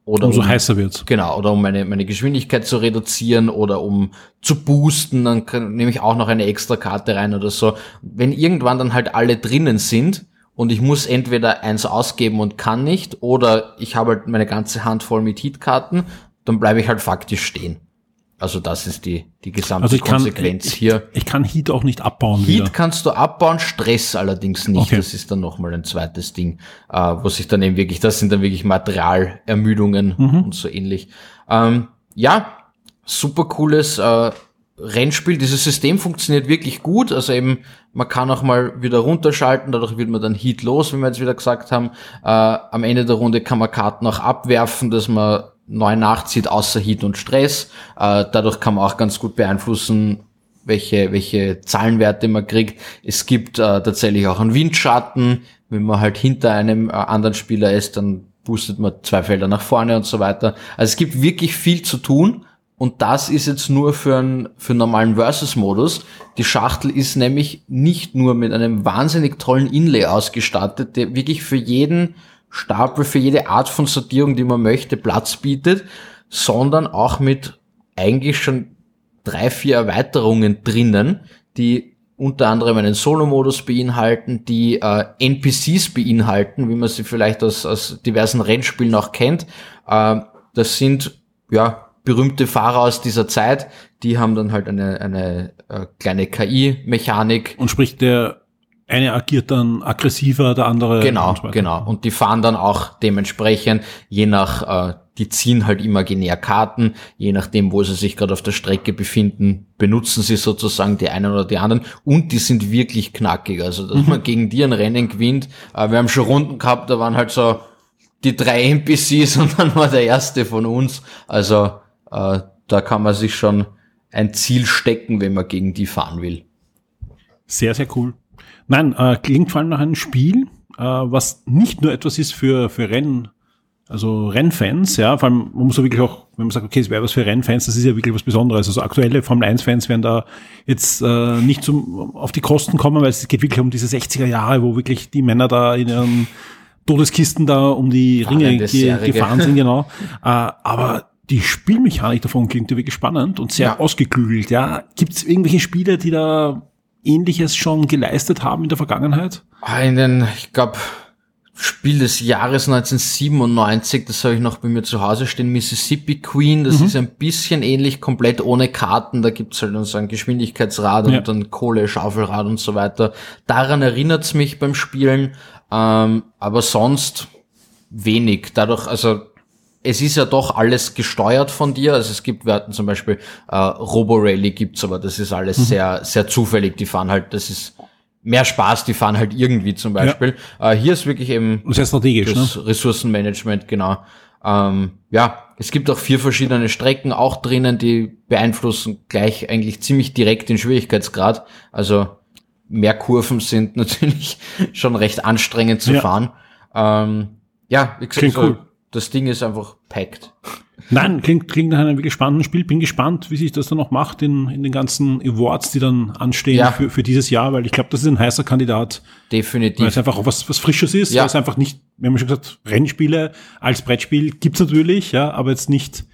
oder umso um, heißer wird's. Genau, oder um meine, meine Geschwindigkeit zu reduzieren oder um zu boosten, dann kann, nehme ich auch noch eine extra Karte rein oder so. Wenn irgendwann dann halt alle drinnen sind und ich muss entweder eins ausgeben und kann nicht oder ich habe halt meine ganze Hand voll mit Heat-Karten, dann bleibe ich halt faktisch stehen. Also das ist die, die gesamte Also ich kann, Konsequenz ich, hier. ich kann Heat auch nicht abbauen Heat wieder. kannst du abbauen, Stress allerdings nicht. Okay. Das ist dann nochmal ein zweites Ding, äh, wo sich dann eben wirklich, das sind dann wirklich Materialermüdungen Mhm. und so ähnlich. Ähm, ja, super cooles äh, Rennspiel. Dieses System funktioniert wirklich gut. Also eben, man kann auch mal wieder runterschalten, dadurch wird man dann Heat los, wie wir jetzt wieder gesagt haben. Äh, am Ende der Runde kann man Karten auch abwerfen, dass man neu nachzieht, außer Heat und Stress. Äh, dadurch kann man auch ganz gut beeinflussen, welche, welche Zahlenwerte man kriegt. Es gibt äh, tatsächlich auch einen Windschatten. Wenn man halt hinter einem äh, anderen Spieler ist, dann boostet man zwei Felder nach vorne und so weiter. Also es gibt wirklich viel zu tun. Und das ist jetzt nur für einen, für einen normalen Versus-Modus. Die Schachtel ist nämlich nicht nur mit einem wahnsinnig tollen Inlay ausgestattet, der wirklich für jeden Stapel, für jede Art von Sortierung, die man möchte, Platz bietet, sondern auch mit eigentlich schon drei, vier Erweiterungen drinnen, die unter anderem einen Solo-Modus beinhalten, die äh, NPCs beinhalten, wie man sie vielleicht aus, aus diversen Rennspielen auch kennt. Äh, das sind ja berühmte Fahrer aus dieser Zeit, die haben dann halt eine, eine äh, kleine KI-Mechanik. Und sprich, der eine agiert dann aggressiver, der andere. Genau, und genau. Und die fahren dann auch dementsprechend, je nach, äh, die ziehen halt imaginär Karten, je nachdem, wo sie sich gerade auf der Strecke befinden, benutzen sie sozusagen die einen oder die anderen und die sind wirklich knackig. Also, dass man gegen die ein Rennen gewinnt. Äh, wir haben schon Runden gehabt, da waren halt so die drei NPCs und dann war der erste von uns. Also, äh, da kann man sich schon ein Ziel stecken, wenn man gegen die fahren will. Sehr, sehr cool. Nein, äh, klingt vor allem nach einem Spiel, äh, was nicht nur etwas ist für, für Renn, also Rennfans, ja, vor allem, man muss so wirklich auch, wenn man sagt, okay, es wäre was für Rennfans, das ist ja wirklich was Besonderes. Also aktuelle Formel 1 Fans werden da jetzt äh, nicht zum, auf die Kosten kommen, weil es geht wirklich um diese 60er Jahre, wo wirklich die Männer da in ihren Todeskisten da um die Ringe ge gefahren sind, genau. äh, aber die Spielmechanik davon klingt ja wirklich spannend und sehr Ja. ausgeklügelt, ja. Gibt es irgendwelche Spiele, die da Ähnliches schon geleistet haben in der Vergangenheit? In den, ich glaube, Spiel des Jahres 1997, das habe ich noch bei mir zu Hause stehen, Mississippi Queen, das ist ein bisschen ähnlich, komplett ohne Karten, da gibt's halt so ein Geschwindigkeitsrad Ja. und dann Kohle, Schaufelrad und so weiter. Daran erinnert's mich beim Spielen, ähm, aber sonst wenig. Dadurch, also es ist ja doch alles gesteuert von dir. Also es gibt, wir hatten zum Beispiel äh, Robo-Rally gibt's, aber das ist alles sehr, sehr zufällig. Die fahren halt, das ist mehr Spaß, die fahren halt irgendwie zum Beispiel. Äh, hier ist wirklich eben Sehr strategisch, ne? das Ressourcenmanagement, genau. Ähm, ja, es gibt auch vier verschiedene Strecken auch drinnen, die beeinflussen gleich eigentlich ziemlich direkt den Schwierigkeitsgrad. Also mehr Kurven sind natürlich schon recht anstrengend zu Ja. fahren. Ähm, ja, wie gesagt, Klingt also, cool. Das Ding ist einfach packed. Nein, klingt, klingt nach einem wirklich spannenden Spiel. Bin gespannt, wie sich das dann noch macht in, in den ganzen Awards, die dann anstehen Ja. für, für dieses Jahr, weil ich glaube, das ist ein heißer Kandidat, weil Definitiv. es einfach auch was, was Frisches ist, Ja. weil es einfach nicht, wir haben schon gesagt, Rennspiele als Brettspiel gibt's natürlich, ja, aber jetzt nicht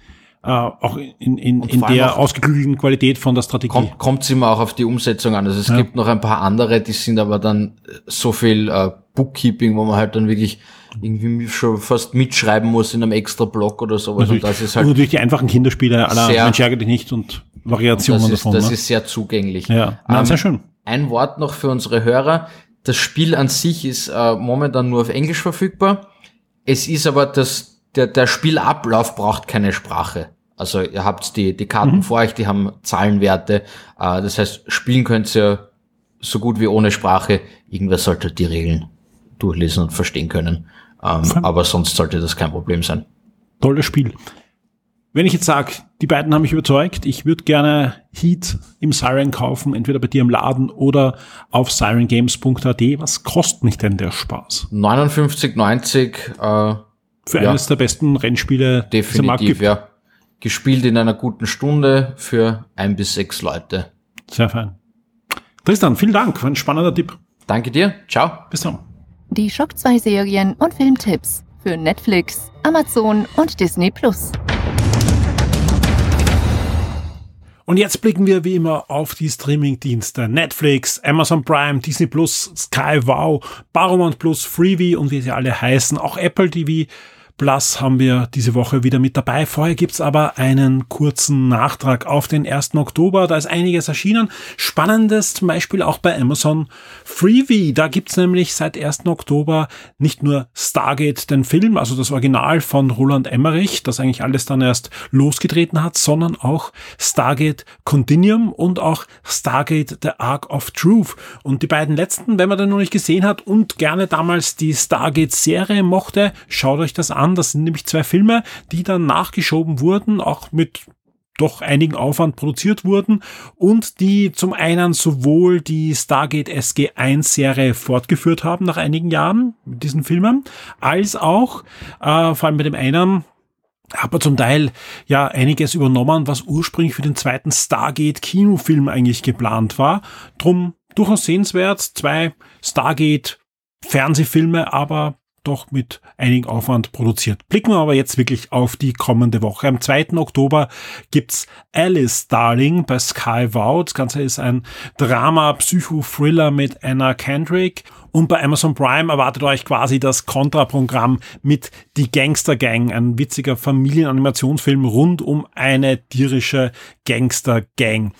äh, auch in, in, in der ausgeklügelten Qualität von der Strategie. Kommt, kommt's immer auch auf die Umsetzung an. Also es Ja. gibt noch ein paar andere, die sind aber dann so viel äh, Bookkeeping, wo man halt dann wirklich irgendwie schon fast mitschreiben muss in einem extra Block oder sowas. Natürlich. Und das ist und halt natürlich die einfachen Kinderspiele aller Sehr- Mensch ärgere dich nicht und Variationen das ist, davon. das ne? ist sehr zugänglich. ja, Nein, Ähm, sehr schön. Ein Wort noch für unsere Hörer. Das Spiel an sich ist äh, momentan nur auf Englisch verfügbar. Es ist aber das, der, der Spielablauf braucht keine Sprache. Also ihr habt die, die Karten Mhm. vor euch, die haben Zahlenwerte. Äh, das heißt, spielen könnt ihr so gut wie ohne Sprache. Irgendwer sollte die Regeln durchlesen und verstehen können. Ähm, aber sonst sollte das kein Problem sein. Tolles Spiel. Wenn ich jetzt sage, die beiden haben mich überzeugt, ich würde gerne Heat im Siren kaufen, entweder bei dir im Laden oder auf sirengames.at. Was kostet mich denn der Spaß? 59,90 äh, Für Ja. eines der besten Rennspiele, die Markt definitiv, gibt. ja. Gespielt in einer guten Stunde für ein bis sechs Leute. Sehr fein. Tristan, vielen Dank. War ein spannender Tipp. Danke dir. Ciao. Bis dann. Die Schock 2 Serien und Filmtipps für Netflix, Amazon und Disney Plus. Und jetzt blicken wir wie immer auf die Streaming-Dienste. Netflix, Amazon Prime, Disney Plus, Sky Wow, Paramount Plus, Freevee und wie sie alle heißen. Auch Apple TV Plus haben wir diese Woche wieder mit dabei. Vorher gibt's aber einen kurzen Nachtrag auf den 1. Oktober. Da ist einiges erschienen. Spannendes zum Beispiel auch bei Amazon Freevee. Da gibt's nämlich seit 1. Oktober nicht nur Stargate, den Film, also das Original von Roland Emmerich, das eigentlich alles dann erst losgetreten hat, sondern auch Stargate Continuum und auch Stargate The Ark of Truth. Und die beiden letzten, wenn man den noch nicht gesehen hat und gerne damals die Stargate-Serie mochte, schaut euch das an. Das sind nämlich zwei Filme, die dann nachgeschoben wurden, auch mit doch einigen Aufwand produziert wurden und die zum einen sowohl die Stargate SG1-Serie fortgeführt haben nach einigen Jahren mit diesen Filmen, als auch, äh, vor allem bei dem einen, man zum Teil ja einiges übernommen, was ursprünglich für den zweiten Stargate-Kinofilm eigentlich geplant war. Drum durchaus sehenswert, zwei Stargate-Fernsehfilme, aber doch mit einigen Aufwand produziert. Blicken wir aber jetzt wirklich auf die kommende Woche. Am 2. Oktober gibt's Alice Darling bei Sky Wow. Das Ganze ist ein Drama-Psycho-Thriller mit Anna Kendrick. Und bei Amazon Prime erwartet euch quasi das Kontraprogramm mit Die Gangster Gang, ein witziger Familienanimationsfilm rund um eine tierische Gangster Gang.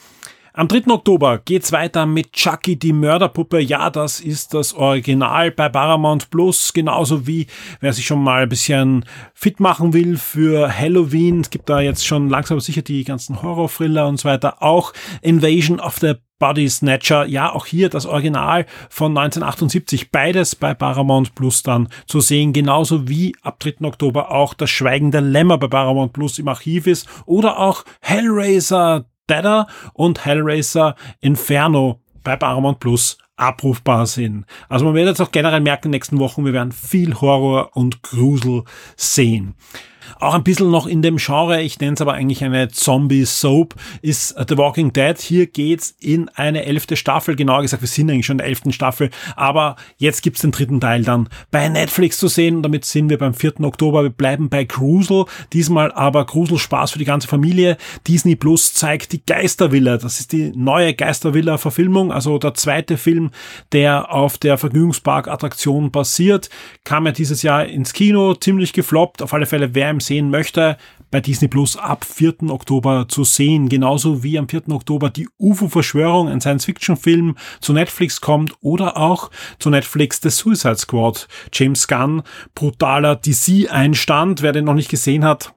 Am 3. Oktober geht's weiter mit Chucky die Mörderpuppe. Ja, das ist das Original bei Paramount Plus, genauso wie wer sich schon mal ein bisschen fit machen will für Halloween. Es gibt da jetzt schon langsam sicher die ganzen Horror-Thriller und so weiter. Auch Invasion of the Body Snatcher, ja, auch hier das Original von 1978, beides bei Paramount Plus dann zu sehen, genauso wie ab 3. Oktober auch das Schweigen der Lämmer bei Paramount Plus im Archiv ist oder auch Hellraiser Deader und Hellraiser Inferno bei Paramount Plus abrufbar sind. Also man wird jetzt auch generell merken, in den nächsten Wochen, wir werden viel Horror und Grusel sehen. Auch ein bisschen noch in dem Genre, ich nenne es aber eigentlich eine Zombie-Soap, ist The Walking Dead. Hier geht's in eine elfte Staffel, genauer gesagt, wir sind eigentlich schon in der elften Staffel, aber jetzt gibt's den dritten Teil dann bei Netflix zu sehen und damit sind wir beim 4. Oktober. Wir bleiben bei Grusel, diesmal aber Gruselspaß für die ganze Familie. Disney Plus zeigt die Geistervilla, das ist die neue Geistervilla-Verfilmung, also der zweite Film, der auf der Vergnügungspark-Attraktion basiert, kam ja dieses Jahr ins Kino, ziemlich gefloppt, auf alle Fälle, wer ihn sehen möchte, bei Disney Plus ab 4. Oktober zu sehen. Genauso wie am 4. Oktober die UFO-Verschwörung, ein Science-Fiction-Film zu Netflix kommt oder auch zu Netflix The Suicide Squad. James Gunn, brutaler DC-Einstand. Wer den noch nicht gesehen hat,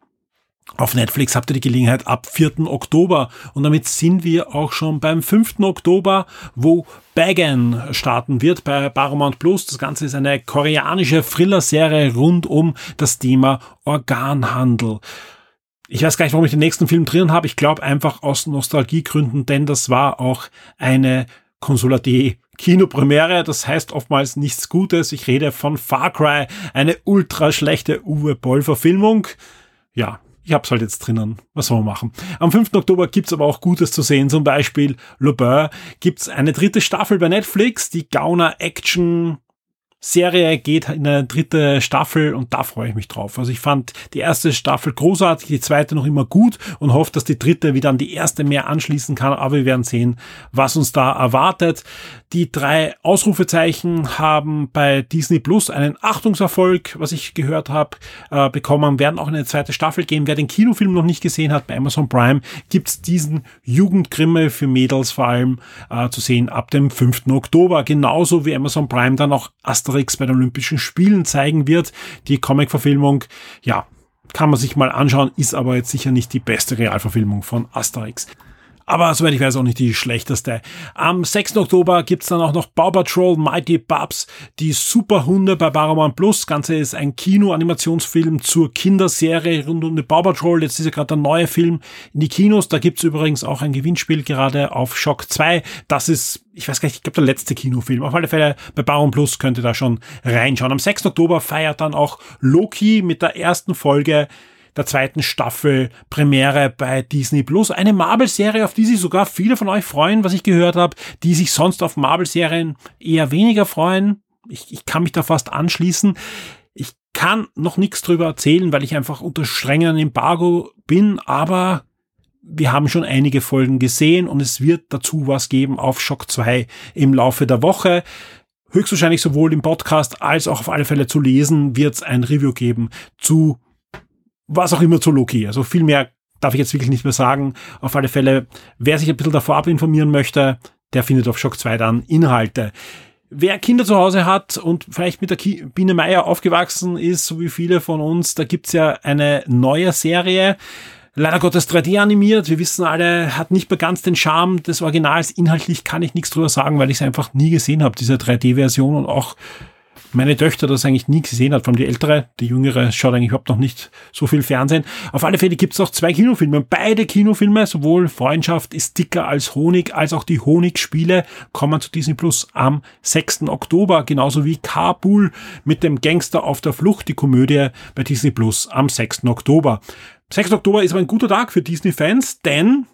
auf Netflix habt ihr die Gelegenheit ab 4. Oktober. Und damit sind wir auch schon beim 5. Oktober, wo Bagan starten wird bei Paramount Plus. Das Ganze ist eine koreanische Thriller-Serie rund um das Thema Organhandel. Ich weiß gar nicht, warum ich den nächsten Film drin habe. Ich glaube einfach aus Nostalgiegründen, denn das war auch eine Consolatier Kinopremiere, das heißt oftmals nichts Gutes. Ich rede von Far Cry, eine ultra schlechte Uwe Boll Verfilmung. Ja, ich hab's halt jetzt drinnen. Was soll man machen? Am 5. Oktober gibt's aber auch Gutes zu sehen. Zum Beispiel Le Beurre gibt's eine dritte Staffel bei Netflix. Die Gauner Action Serie geht in eine dritte Staffel und da freue ich mich drauf. Also ich fand die erste Staffel großartig, die zweite noch immer gut und hoffe, dass die dritte wieder an die erste mehr anschließen kann. Aber wir werden sehen, was uns da erwartet. Die drei Ausrufezeichen haben bei Disney Plus einen Achtungserfolg, was ich gehört habe, äh, bekommen. Werden auch eine zweite Staffel geben. Wer den Kinofilm noch nicht gesehen hat, bei Amazon Prime gibt's diesen Jugendgrimme für Mädels vor allem äh, zu sehen ab dem 5. Oktober. Genauso wie Amazon Prime dann auch Asterix bei den Olympischen Spielen zeigen wird. Die Comic-Verfilmung, ja, kann man sich mal anschauen, ist aber jetzt sicher nicht die beste Realverfilmung von Asterix aber soweit ich weiß auch nicht die schlechteste. Am 6. Oktober gibt's dann auch noch Paw Patrol Mighty Bubs, die Superhunde bei Paramount Plus. Das Ganze ist ein Kino-Animationsfilm zur Kinderserie rund um die Paw Patrol. Jetzt ist ja gerade der neue Film in die Kinos. Da gibt's übrigens auch ein Gewinnspiel gerade auf Shock 2. Das ist ich weiß gar nicht, ich glaube der letzte Kinofilm. Auf alle Fälle bei Baron Plus könnt ihr da schon reinschauen. Am 6. Oktober feiert dann auch Loki mit der ersten Folge der zweiten Staffel Premiere bei Disney Plus. Eine Marvel-Serie, auf die sich sogar viele von euch freuen, was ich gehört habe, die sich sonst auf Marvel-Serien eher weniger freuen. Ich, ich kann mich da fast anschließen. Ich kann noch nichts drüber erzählen, weil ich einfach unter strengen Embargo bin, aber wir haben schon einige Folgen gesehen und es wird dazu was geben auf Shock 2 im Laufe der Woche. Höchstwahrscheinlich sowohl im Podcast als auch auf alle Fälle zu lesen wird es ein Review geben zu was auch immer zu Loki. Also viel mehr darf ich jetzt wirklich nicht mehr sagen. Auf alle Fälle, wer sich ein bisschen davor abinformieren möchte, der findet auf Shock 2 dann Inhalte. Wer Kinder zu Hause hat und vielleicht mit der Biene Meier aufgewachsen ist, so wie viele von uns, da gibt's ja eine neue Serie. Leider Gottes 3D animiert. Wir wissen alle, hat nicht mehr ganz den Charme des Originals. Inhaltlich kann ich nichts drüber sagen, weil ich es einfach nie gesehen habe, diese 3D-Version und auch meine Töchter das eigentlich nie gesehen hat, vor allem die ältere, die jüngere schaut eigentlich überhaupt noch nicht so viel Fernsehen. Auf alle Fälle gibt es auch zwei Kinofilme. Beide Kinofilme, sowohl Freundschaft ist dicker als Honig, als auch die Honigspiele kommen zu Disney Plus am 6. Oktober, genauso wie Kabul mit dem Gangster auf der Flucht, die Komödie bei Disney Plus am 6. Oktober. 6. Oktober ist aber ein guter Tag für Disney-Fans, denn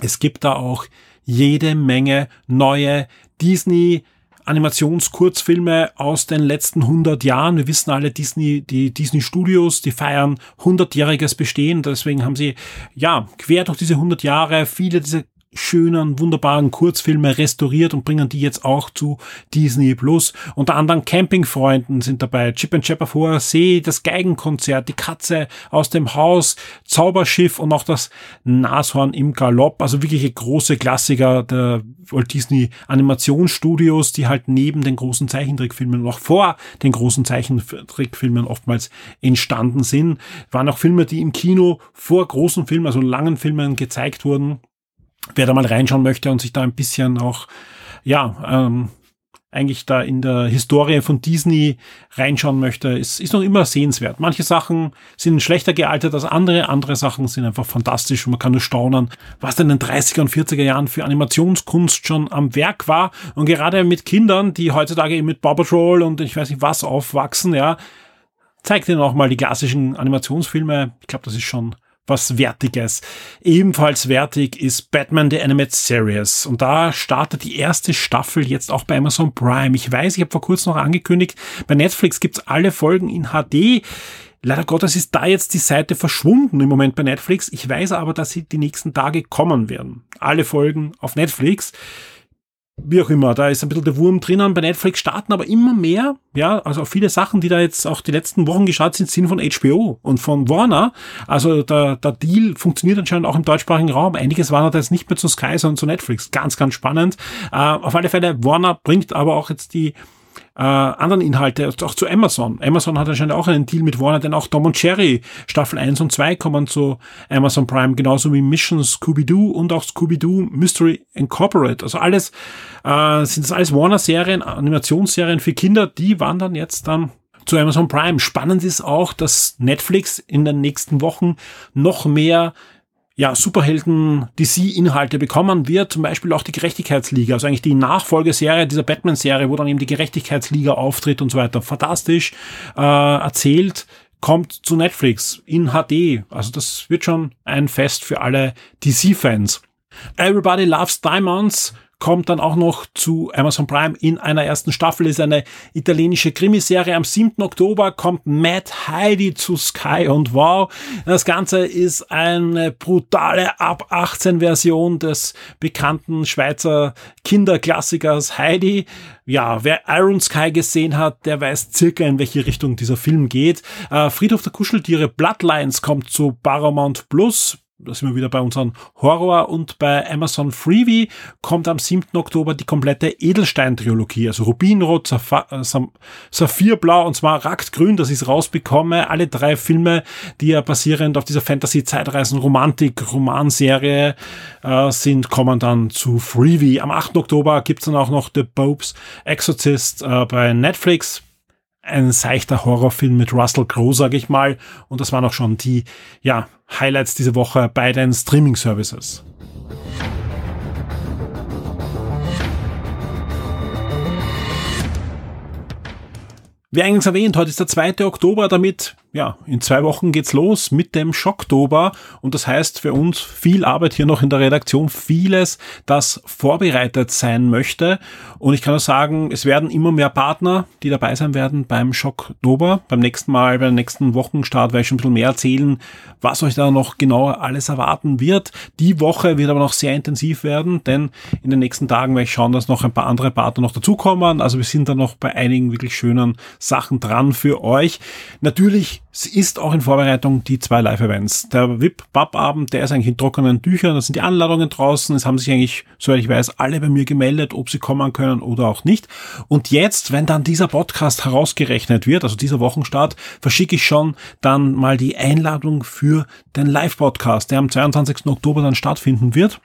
es gibt da auch jede Menge neue Disney Animationskurzfilme aus den letzten 100 Jahren. Wir wissen alle, Disney, die Disney Studios, die feiern 100-jähriges Bestehen. Deswegen haben sie, ja, quer durch diese 100 Jahre viele dieser schönen, wunderbaren Kurzfilme restauriert und bringen die jetzt auch zu Disney Plus. Unter anderem Campingfreunden sind dabei, Chip and Chap auf hoher See, das Geigenkonzert, die Katze aus dem Haus, Zauberschiff und auch das Nashorn im Galopp. Also wirkliche große Klassiker der Walt Disney Animationsstudios, die halt neben den großen Zeichentrickfilmen und auch vor den großen Zeichentrickfilmen oftmals entstanden sind. Waren auch Filme, die im Kino vor großen Filmen, also langen Filmen gezeigt wurden wer da mal reinschauen möchte und sich da ein bisschen auch, ja, ähm, eigentlich da in der Historie von Disney reinschauen möchte, ist, ist noch immer sehenswert. Manche Sachen sind schlechter gealtert als andere, andere Sachen sind einfach fantastisch und man kann nur staunen, was denn in den 30er und 40er Jahren für Animationskunst schon am Werk war. Und gerade mit Kindern, die heutzutage eben mit Bob Patrol und ich weiß nicht was aufwachsen, ja, zeigt ihnen auch mal die klassischen Animationsfilme. Ich glaube, das ist schon was Wertiges. Ebenfalls wertig ist Batman The Animated Series. Und da startet die erste Staffel jetzt auch bei Amazon Prime. Ich weiß, ich habe vor kurzem noch angekündigt, bei Netflix gibt's alle Folgen in HD. Leider Gottes ist da jetzt die Seite verschwunden im Moment bei Netflix. Ich weiß aber, dass sie die nächsten Tage kommen werden. Alle Folgen auf Netflix wie auch immer, da ist ein bisschen der Wurm drinnen. Bei Netflix starten aber immer mehr, ja, also viele Sachen, die da jetzt auch die letzten Wochen geschaut sind, sind von HBO und von Warner. Also der, der Deal funktioniert anscheinend auch im deutschsprachigen Raum. Einiges wandert jetzt nicht mehr zu Sky, sondern zu Netflix. Ganz, ganz spannend. Äh, auf alle Fälle, Warner bringt aber auch jetzt die äh, anderen Inhalte, auch zu Amazon. Amazon hat anscheinend auch einen Deal mit Warner, denn auch Tom und Jerry Staffel 1 und 2 kommen zu Amazon Prime, genauso wie Mission Scooby-Doo und auch Scooby-Doo Mystery Incorporate. Also alles, äh, sind das alles Warner-Serien, Animationsserien für Kinder, die wandern jetzt dann zu Amazon Prime. Spannend ist auch, dass Netflix in den nächsten Wochen noch mehr ja, Superhelden DC-Inhalte bekommen wird, zum Beispiel auch die Gerechtigkeitsliga, also eigentlich die Nachfolgeserie dieser Batman-Serie, wo dann eben die Gerechtigkeitsliga auftritt und so weiter. Fantastisch äh, erzählt, kommt zu Netflix in HD. Also das wird schon ein Fest für alle DC-Fans. Everybody Loves Diamonds kommt dann auch noch zu Amazon Prime in einer ersten Staffel. Ist eine italienische Krimiserie. Am 7. Oktober kommt Mad Heidi zu Sky und wow, das Ganze ist eine brutale ab 18 Version des bekannten Schweizer Kinderklassikers Heidi. Ja, wer Iron Sky gesehen hat, der weiß circa in welche Richtung dieser Film geht. Äh, Friedhof der Kuscheltiere Bloodlines kommt zu Paramount Plus da sind wir wieder bei unseren Horror und bei Amazon Freebie kommt am 7. Oktober die komplette Edelstein-Trilogie, also Rubinrot, äh, Saphirblau und Smaragdgrün, dass ich es rausbekomme. Alle drei Filme, die ja basierend auf dieser Fantasy-Zeitreisen-Romantik-Romanserie äh, sind, kommen dann zu Freebie. Am 8. Oktober gibt's dann auch noch The Popes Exorcist äh, bei Netflix ein seichter Horrorfilm mit Russell Crowe, sage ich mal. Und das waren auch schon die ja, Highlights diese Woche bei den Streaming-Services. Wie eingangs erwähnt, heute ist der 2. Oktober, damit ja, in zwei Wochen geht's los mit dem Schocktober und das heißt für uns viel Arbeit hier noch in der Redaktion, vieles, das vorbereitet sein möchte und ich kann nur sagen, es werden immer mehr Partner, die dabei sein werden beim Schocktober. Beim nächsten Mal, beim nächsten Wochenstart werde ich schon ein bisschen mehr erzählen, was euch da noch genauer alles erwarten wird. Die Woche wird aber noch sehr intensiv werden, denn in den nächsten Tagen werde ich schauen, dass noch ein paar andere Partner noch dazukommen. Also wir sind da noch bei einigen wirklich schönen Sachen dran für euch. Natürlich es ist auch in Vorbereitung die zwei Live-Events. Der VIP-Pub-Abend, der ist eigentlich in trockenen Tüchern, da sind die Anladungen draußen. Es haben sich eigentlich, soweit ich weiß, alle bei mir gemeldet, ob sie kommen können oder auch nicht. Und jetzt, wenn dann dieser Podcast herausgerechnet wird, also dieser Wochenstart, verschicke ich schon dann mal die Einladung für den Live-Podcast, der am 22. Oktober dann stattfinden wird.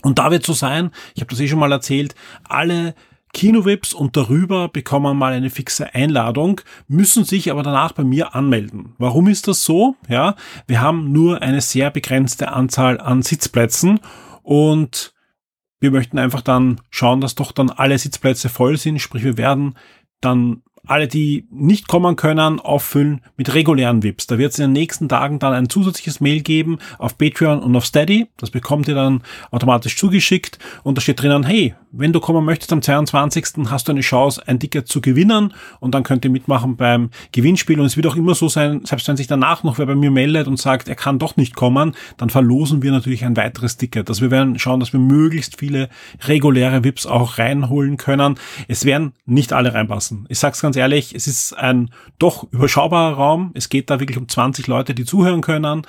Und da wird so sein, ich habe das eh schon mal erzählt, alle Kinovips und darüber bekommen mal eine fixe Einladung, müssen sich aber danach bei mir anmelden. Warum ist das so? Ja, wir haben nur eine sehr begrenzte Anzahl an Sitzplätzen und wir möchten einfach dann schauen, dass doch dann alle Sitzplätze voll sind, sprich wir werden dann alle, die nicht kommen können, auffüllen mit regulären VIPs. Da wird es in den nächsten Tagen dann ein zusätzliches Mail geben auf Patreon und auf Steady. Das bekommt ihr dann automatisch zugeschickt und da steht drinnen, hey, wenn du kommen möchtest am 22. hast du eine Chance, ein Ticket zu gewinnen und dann könnt ihr mitmachen beim Gewinnspiel und es wird auch immer so sein, selbst wenn sich danach noch wer bei mir meldet und sagt, er kann doch nicht kommen, dann verlosen wir natürlich ein weiteres Ticket. Also wir werden schauen, dass wir möglichst viele reguläre VIPs auch reinholen können. Es werden nicht alle reinpassen. Ich sag's ganz ganz ehrlich, es ist ein doch überschaubarer Raum. Es geht da wirklich um 20 Leute, die zuhören können.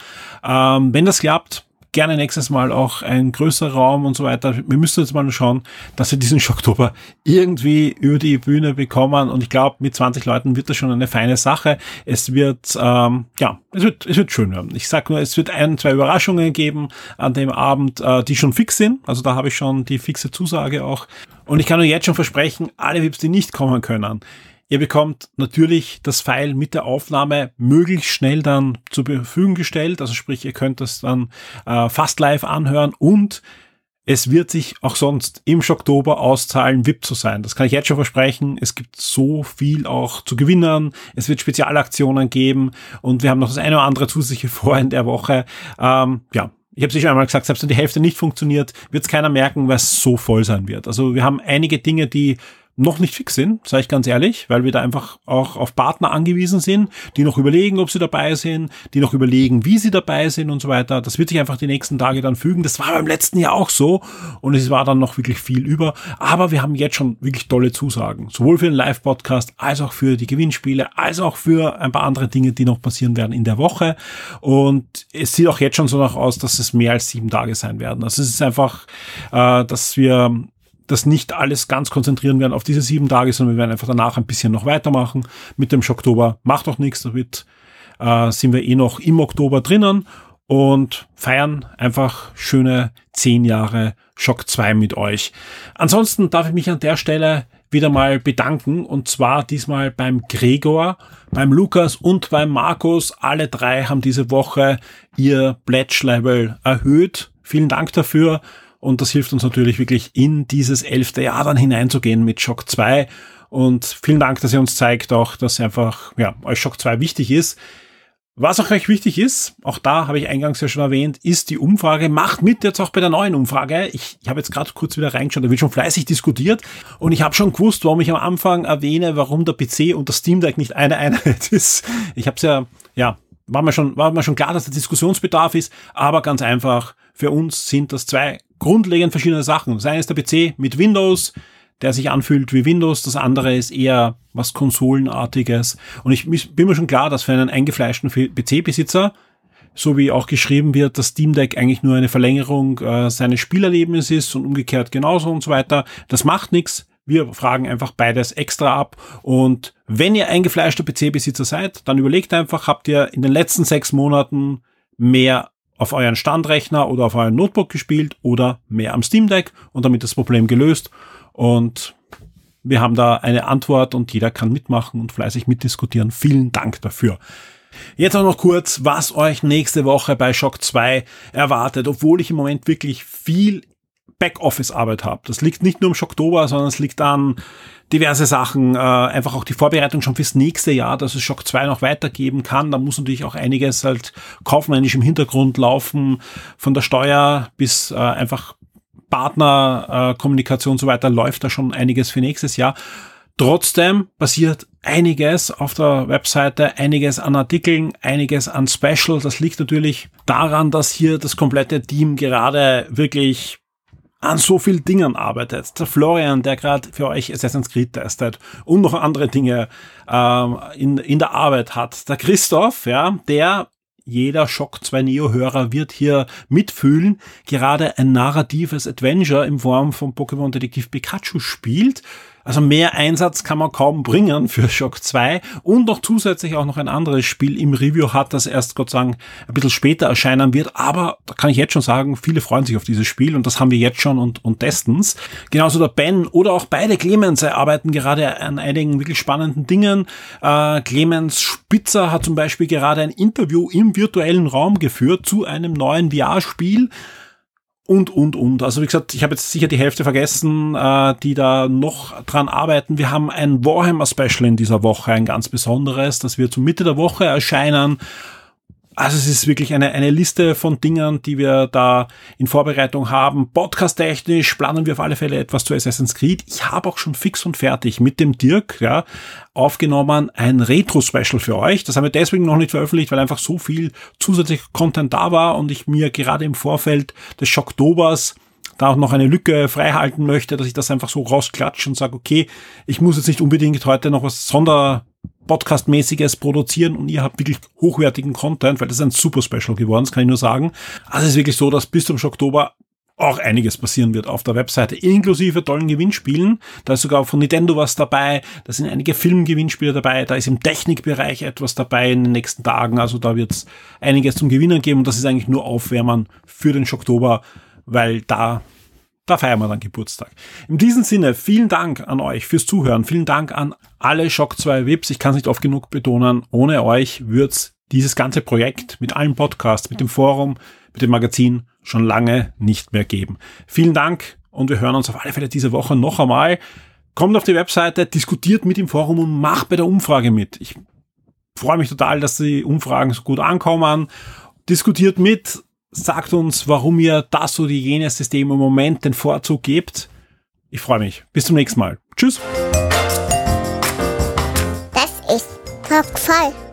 Ähm, wenn das klappt, gerne nächstes Mal auch ein größerer Raum und so weiter. Wir müssen jetzt mal schauen, dass wir diesen Schocktober irgendwie über die Bühne bekommen. Und ich glaube, mit 20 Leuten wird das schon eine feine Sache. Es wird, ähm, ja, es wird, es wird schön werden. Ich sag nur, es wird ein, zwei Überraschungen geben an dem Abend, äh, die schon fix sind. Also da habe ich schon die fixe Zusage auch. Und ich kann nur jetzt schon versprechen, alle Vips, die nicht kommen können, Ihr bekommt natürlich das File mit der Aufnahme möglichst schnell dann zur Verfügung gestellt. Also sprich, ihr könnt das dann äh, fast live anhören und es wird sich auch sonst im Oktober auszahlen, VIP zu sein. Das kann ich jetzt schon versprechen. Es gibt so viel auch zu gewinnen. Es wird Spezialaktionen geben und wir haben noch das eine oder andere zusätzliche vor in der Woche. Ähm, ja, ich habe es schon einmal gesagt, selbst wenn die Hälfte nicht funktioniert, wird es keiner merken, weil es so voll sein wird. Also wir haben einige Dinge, die noch nicht fix sind, sage ich ganz ehrlich, weil wir da einfach auch auf Partner angewiesen sind, die noch überlegen, ob sie dabei sind, die noch überlegen, wie sie dabei sind und so weiter. Das wird sich einfach die nächsten Tage dann fügen. Das war beim letzten Jahr auch so und es war dann noch wirklich viel über. Aber wir haben jetzt schon wirklich tolle Zusagen, sowohl für den Live-Podcast als auch für die Gewinnspiele, als auch für ein paar andere Dinge, die noch passieren werden in der Woche. Und es sieht auch jetzt schon so nach aus, dass es mehr als sieben Tage sein werden. Also es ist einfach, äh, dass wir das nicht alles ganz konzentrieren werden auf diese sieben Tage, sondern wir werden einfach danach ein bisschen noch weitermachen mit dem Schocktober. Macht doch nichts, da wird, äh, sind wir eh noch im Oktober drinnen und feiern einfach schöne zehn Jahre Schock 2 mit euch. Ansonsten darf ich mich an der Stelle wieder mal bedanken und zwar diesmal beim Gregor, beim Lukas und beim Markus. Alle drei haben diese Woche ihr Pledge Level erhöht. Vielen Dank dafür. Und das hilft uns natürlich wirklich in dieses elfte Jahr dann hineinzugehen mit Shock 2. Und vielen Dank, dass ihr uns zeigt auch, dass einfach, ja, euch Shock 2 wichtig ist. Was auch recht wichtig ist, auch da habe ich eingangs ja schon erwähnt, ist die Umfrage. Macht mit jetzt auch bei der neuen Umfrage. Ich, ich habe jetzt gerade kurz wieder reingeschaut, da wird schon fleißig diskutiert und ich habe schon gewusst, warum ich am Anfang erwähne, warum der PC und das Steam Deck nicht eine Einheit ist. Ich habe es ja, ja, war mir schon, war mir schon klar, dass der Diskussionsbedarf ist, aber ganz einfach, für uns sind das zwei grundlegend verschiedene Sachen. Das eine ist der PC mit Windows, der sich anfühlt wie Windows. Das andere ist eher was Konsolenartiges. Und ich bin mir schon klar, dass für einen eingefleischten PC-Besitzer so wie auch geschrieben wird, dass Steam Deck eigentlich nur eine Verlängerung äh, seines Spielerlebens ist und umgekehrt genauso und so weiter. Das macht nichts. Wir fragen einfach beides extra ab. Und wenn ihr eingefleischter PC-Besitzer seid, dann überlegt einfach, habt ihr in den letzten sechs Monaten mehr auf euren Standrechner oder auf euren Notebook gespielt oder mehr am Steam Deck und damit das Problem gelöst. Und wir haben da eine Antwort und jeder kann mitmachen und fleißig mitdiskutieren. Vielen Dank dafür. Jetzt auch noch kurz, was euch nächste Woche bei Shock 2 erwartet, obwohl ich im Moment wirklich viel Backoffice-Arbeit habe. Das liegt nicht nur im Schocktober, sondern es liegt an diverse Sachen, äh, einfach auch die Vorbereitung schon fürs nächste Jahr, dass es Shock 2 noch weitergeben kann. Da muss natürlich auch einiges halt kaufmännisch im Hintergrund laufen, von der Steuer bis äh, einfach Partnerkommunikation äh, und so weiter läuft da schon einiges für nächstes Jahr. Trotzdem passiert einiges auf der Webseite, einiges an Artikeln, einiges an Special. Das liegt natürlich daran, dass hier das komplette Team gerade wirklich an so vielen Dingen arbeitet. Der Florian, der gerade für euch Assassin's Creed testet und noch andere Dinge ähm, in, in der Arbeit hat. Der Christoph, ja, der jeder Shock 2 Neo-Hörer wird hier mitfühlen, gerade ein narratives Adventure in Form von Pokémon Detektiv Pikachu spielt. Also mehr Einsatz kann man kaum bringen für Shock 2 und noch zusätzlich auch noch ein anderes Spiel im Review hat, das erst Gott sagen ein bisschen später erscheinen wird. Aber da kann ich jetzt schon sagen, viele freuen sich auf dieses Spiel und das haben wir jetzt schon und, und testen's. Genauso der Ben oder auch beide Clemens arbeiten gerade an einigen wirklich spannenden Dingen. Äh, Clemens Spitzer hat zum Beispiel gerade ein Interview im virtuellen Raum geführt zu einem neuen VR-Spiel und, und, und. Also wie gesagt, ich habe jetzt sicher die Hälfte vergessen, äh, die da noch dran arbeiten. Wir haben ein Warhammer-Special in dieser Woche, ein ganz besonderes, das wird zur Mitte der Woche erscheinen. Also es ist wirklich eine, eine Liste von Dingen, die wir da in Vorbereitung haben. Podcast-technisch planen wir auf alle Fälle etwas zu Assassin's Creed. Ich habe auch schon fix und fertig mit dem Dirk ja, aufgenommen ein Retro-Special für euch. Das haben wir deswegen noch nicht veröffentlicht, weil einfach so viel zusätzlich Content da war und ich mir gerade im Vorfeld des Schocktobers da auch noch eine Lücke freihalten möchte, dass ich das einfach so rausklatsche und sage, okay, ich muss jetzt nicht unbedingt heute noch was Sonder Podcast-mäßiges produzieren und ihr habt wirklich hochwertigen Content, weil das ist ein super Special geworden, das kann ich nur sagen. Also es ist wirklich so, dass bis zum Oktober auch einiges passieren wird auf der Webseite, inklusive tollen Gewinnspielen. Da ist sogar von Nintendo was dabei, da sind einige Filmgewinnspiele dabei, da ist im Technikbereich etwas dabei in den nächsten Tagen. Also da wird es einiges zum Gewinnen geben und das ist eigentlich nur Aufwärmen für den Oktober, weil da da feiern wir dann Geburtstag. In diesem Sinne, vielen Dank an euch fürs Zuhören. Vielen Dank an alle Shock 2 Vips. Ich kann es nicht oft genug betonen. Ohne euch wird's dieses ganze Projekt mit allen Podcasts, mit dem Forum, mit dem Magazin schon lange nicht mehr geben. Vielen Dank und wir hören uns auf alle Fälle diese Woche noch einmal. Kommt auf die Webseite, diskutiert mit im Forum und macht bei der Umfrage mit. Ich freue mich total, dass die Umfragen so gut ankommen. Diskutiert mit, sagt uns, warum ihr das oder jenes System im Moment den Vorzug gebt. Ich freue mich. Bis zum nächsten Mal. Tschüss. Das ist Talk voll.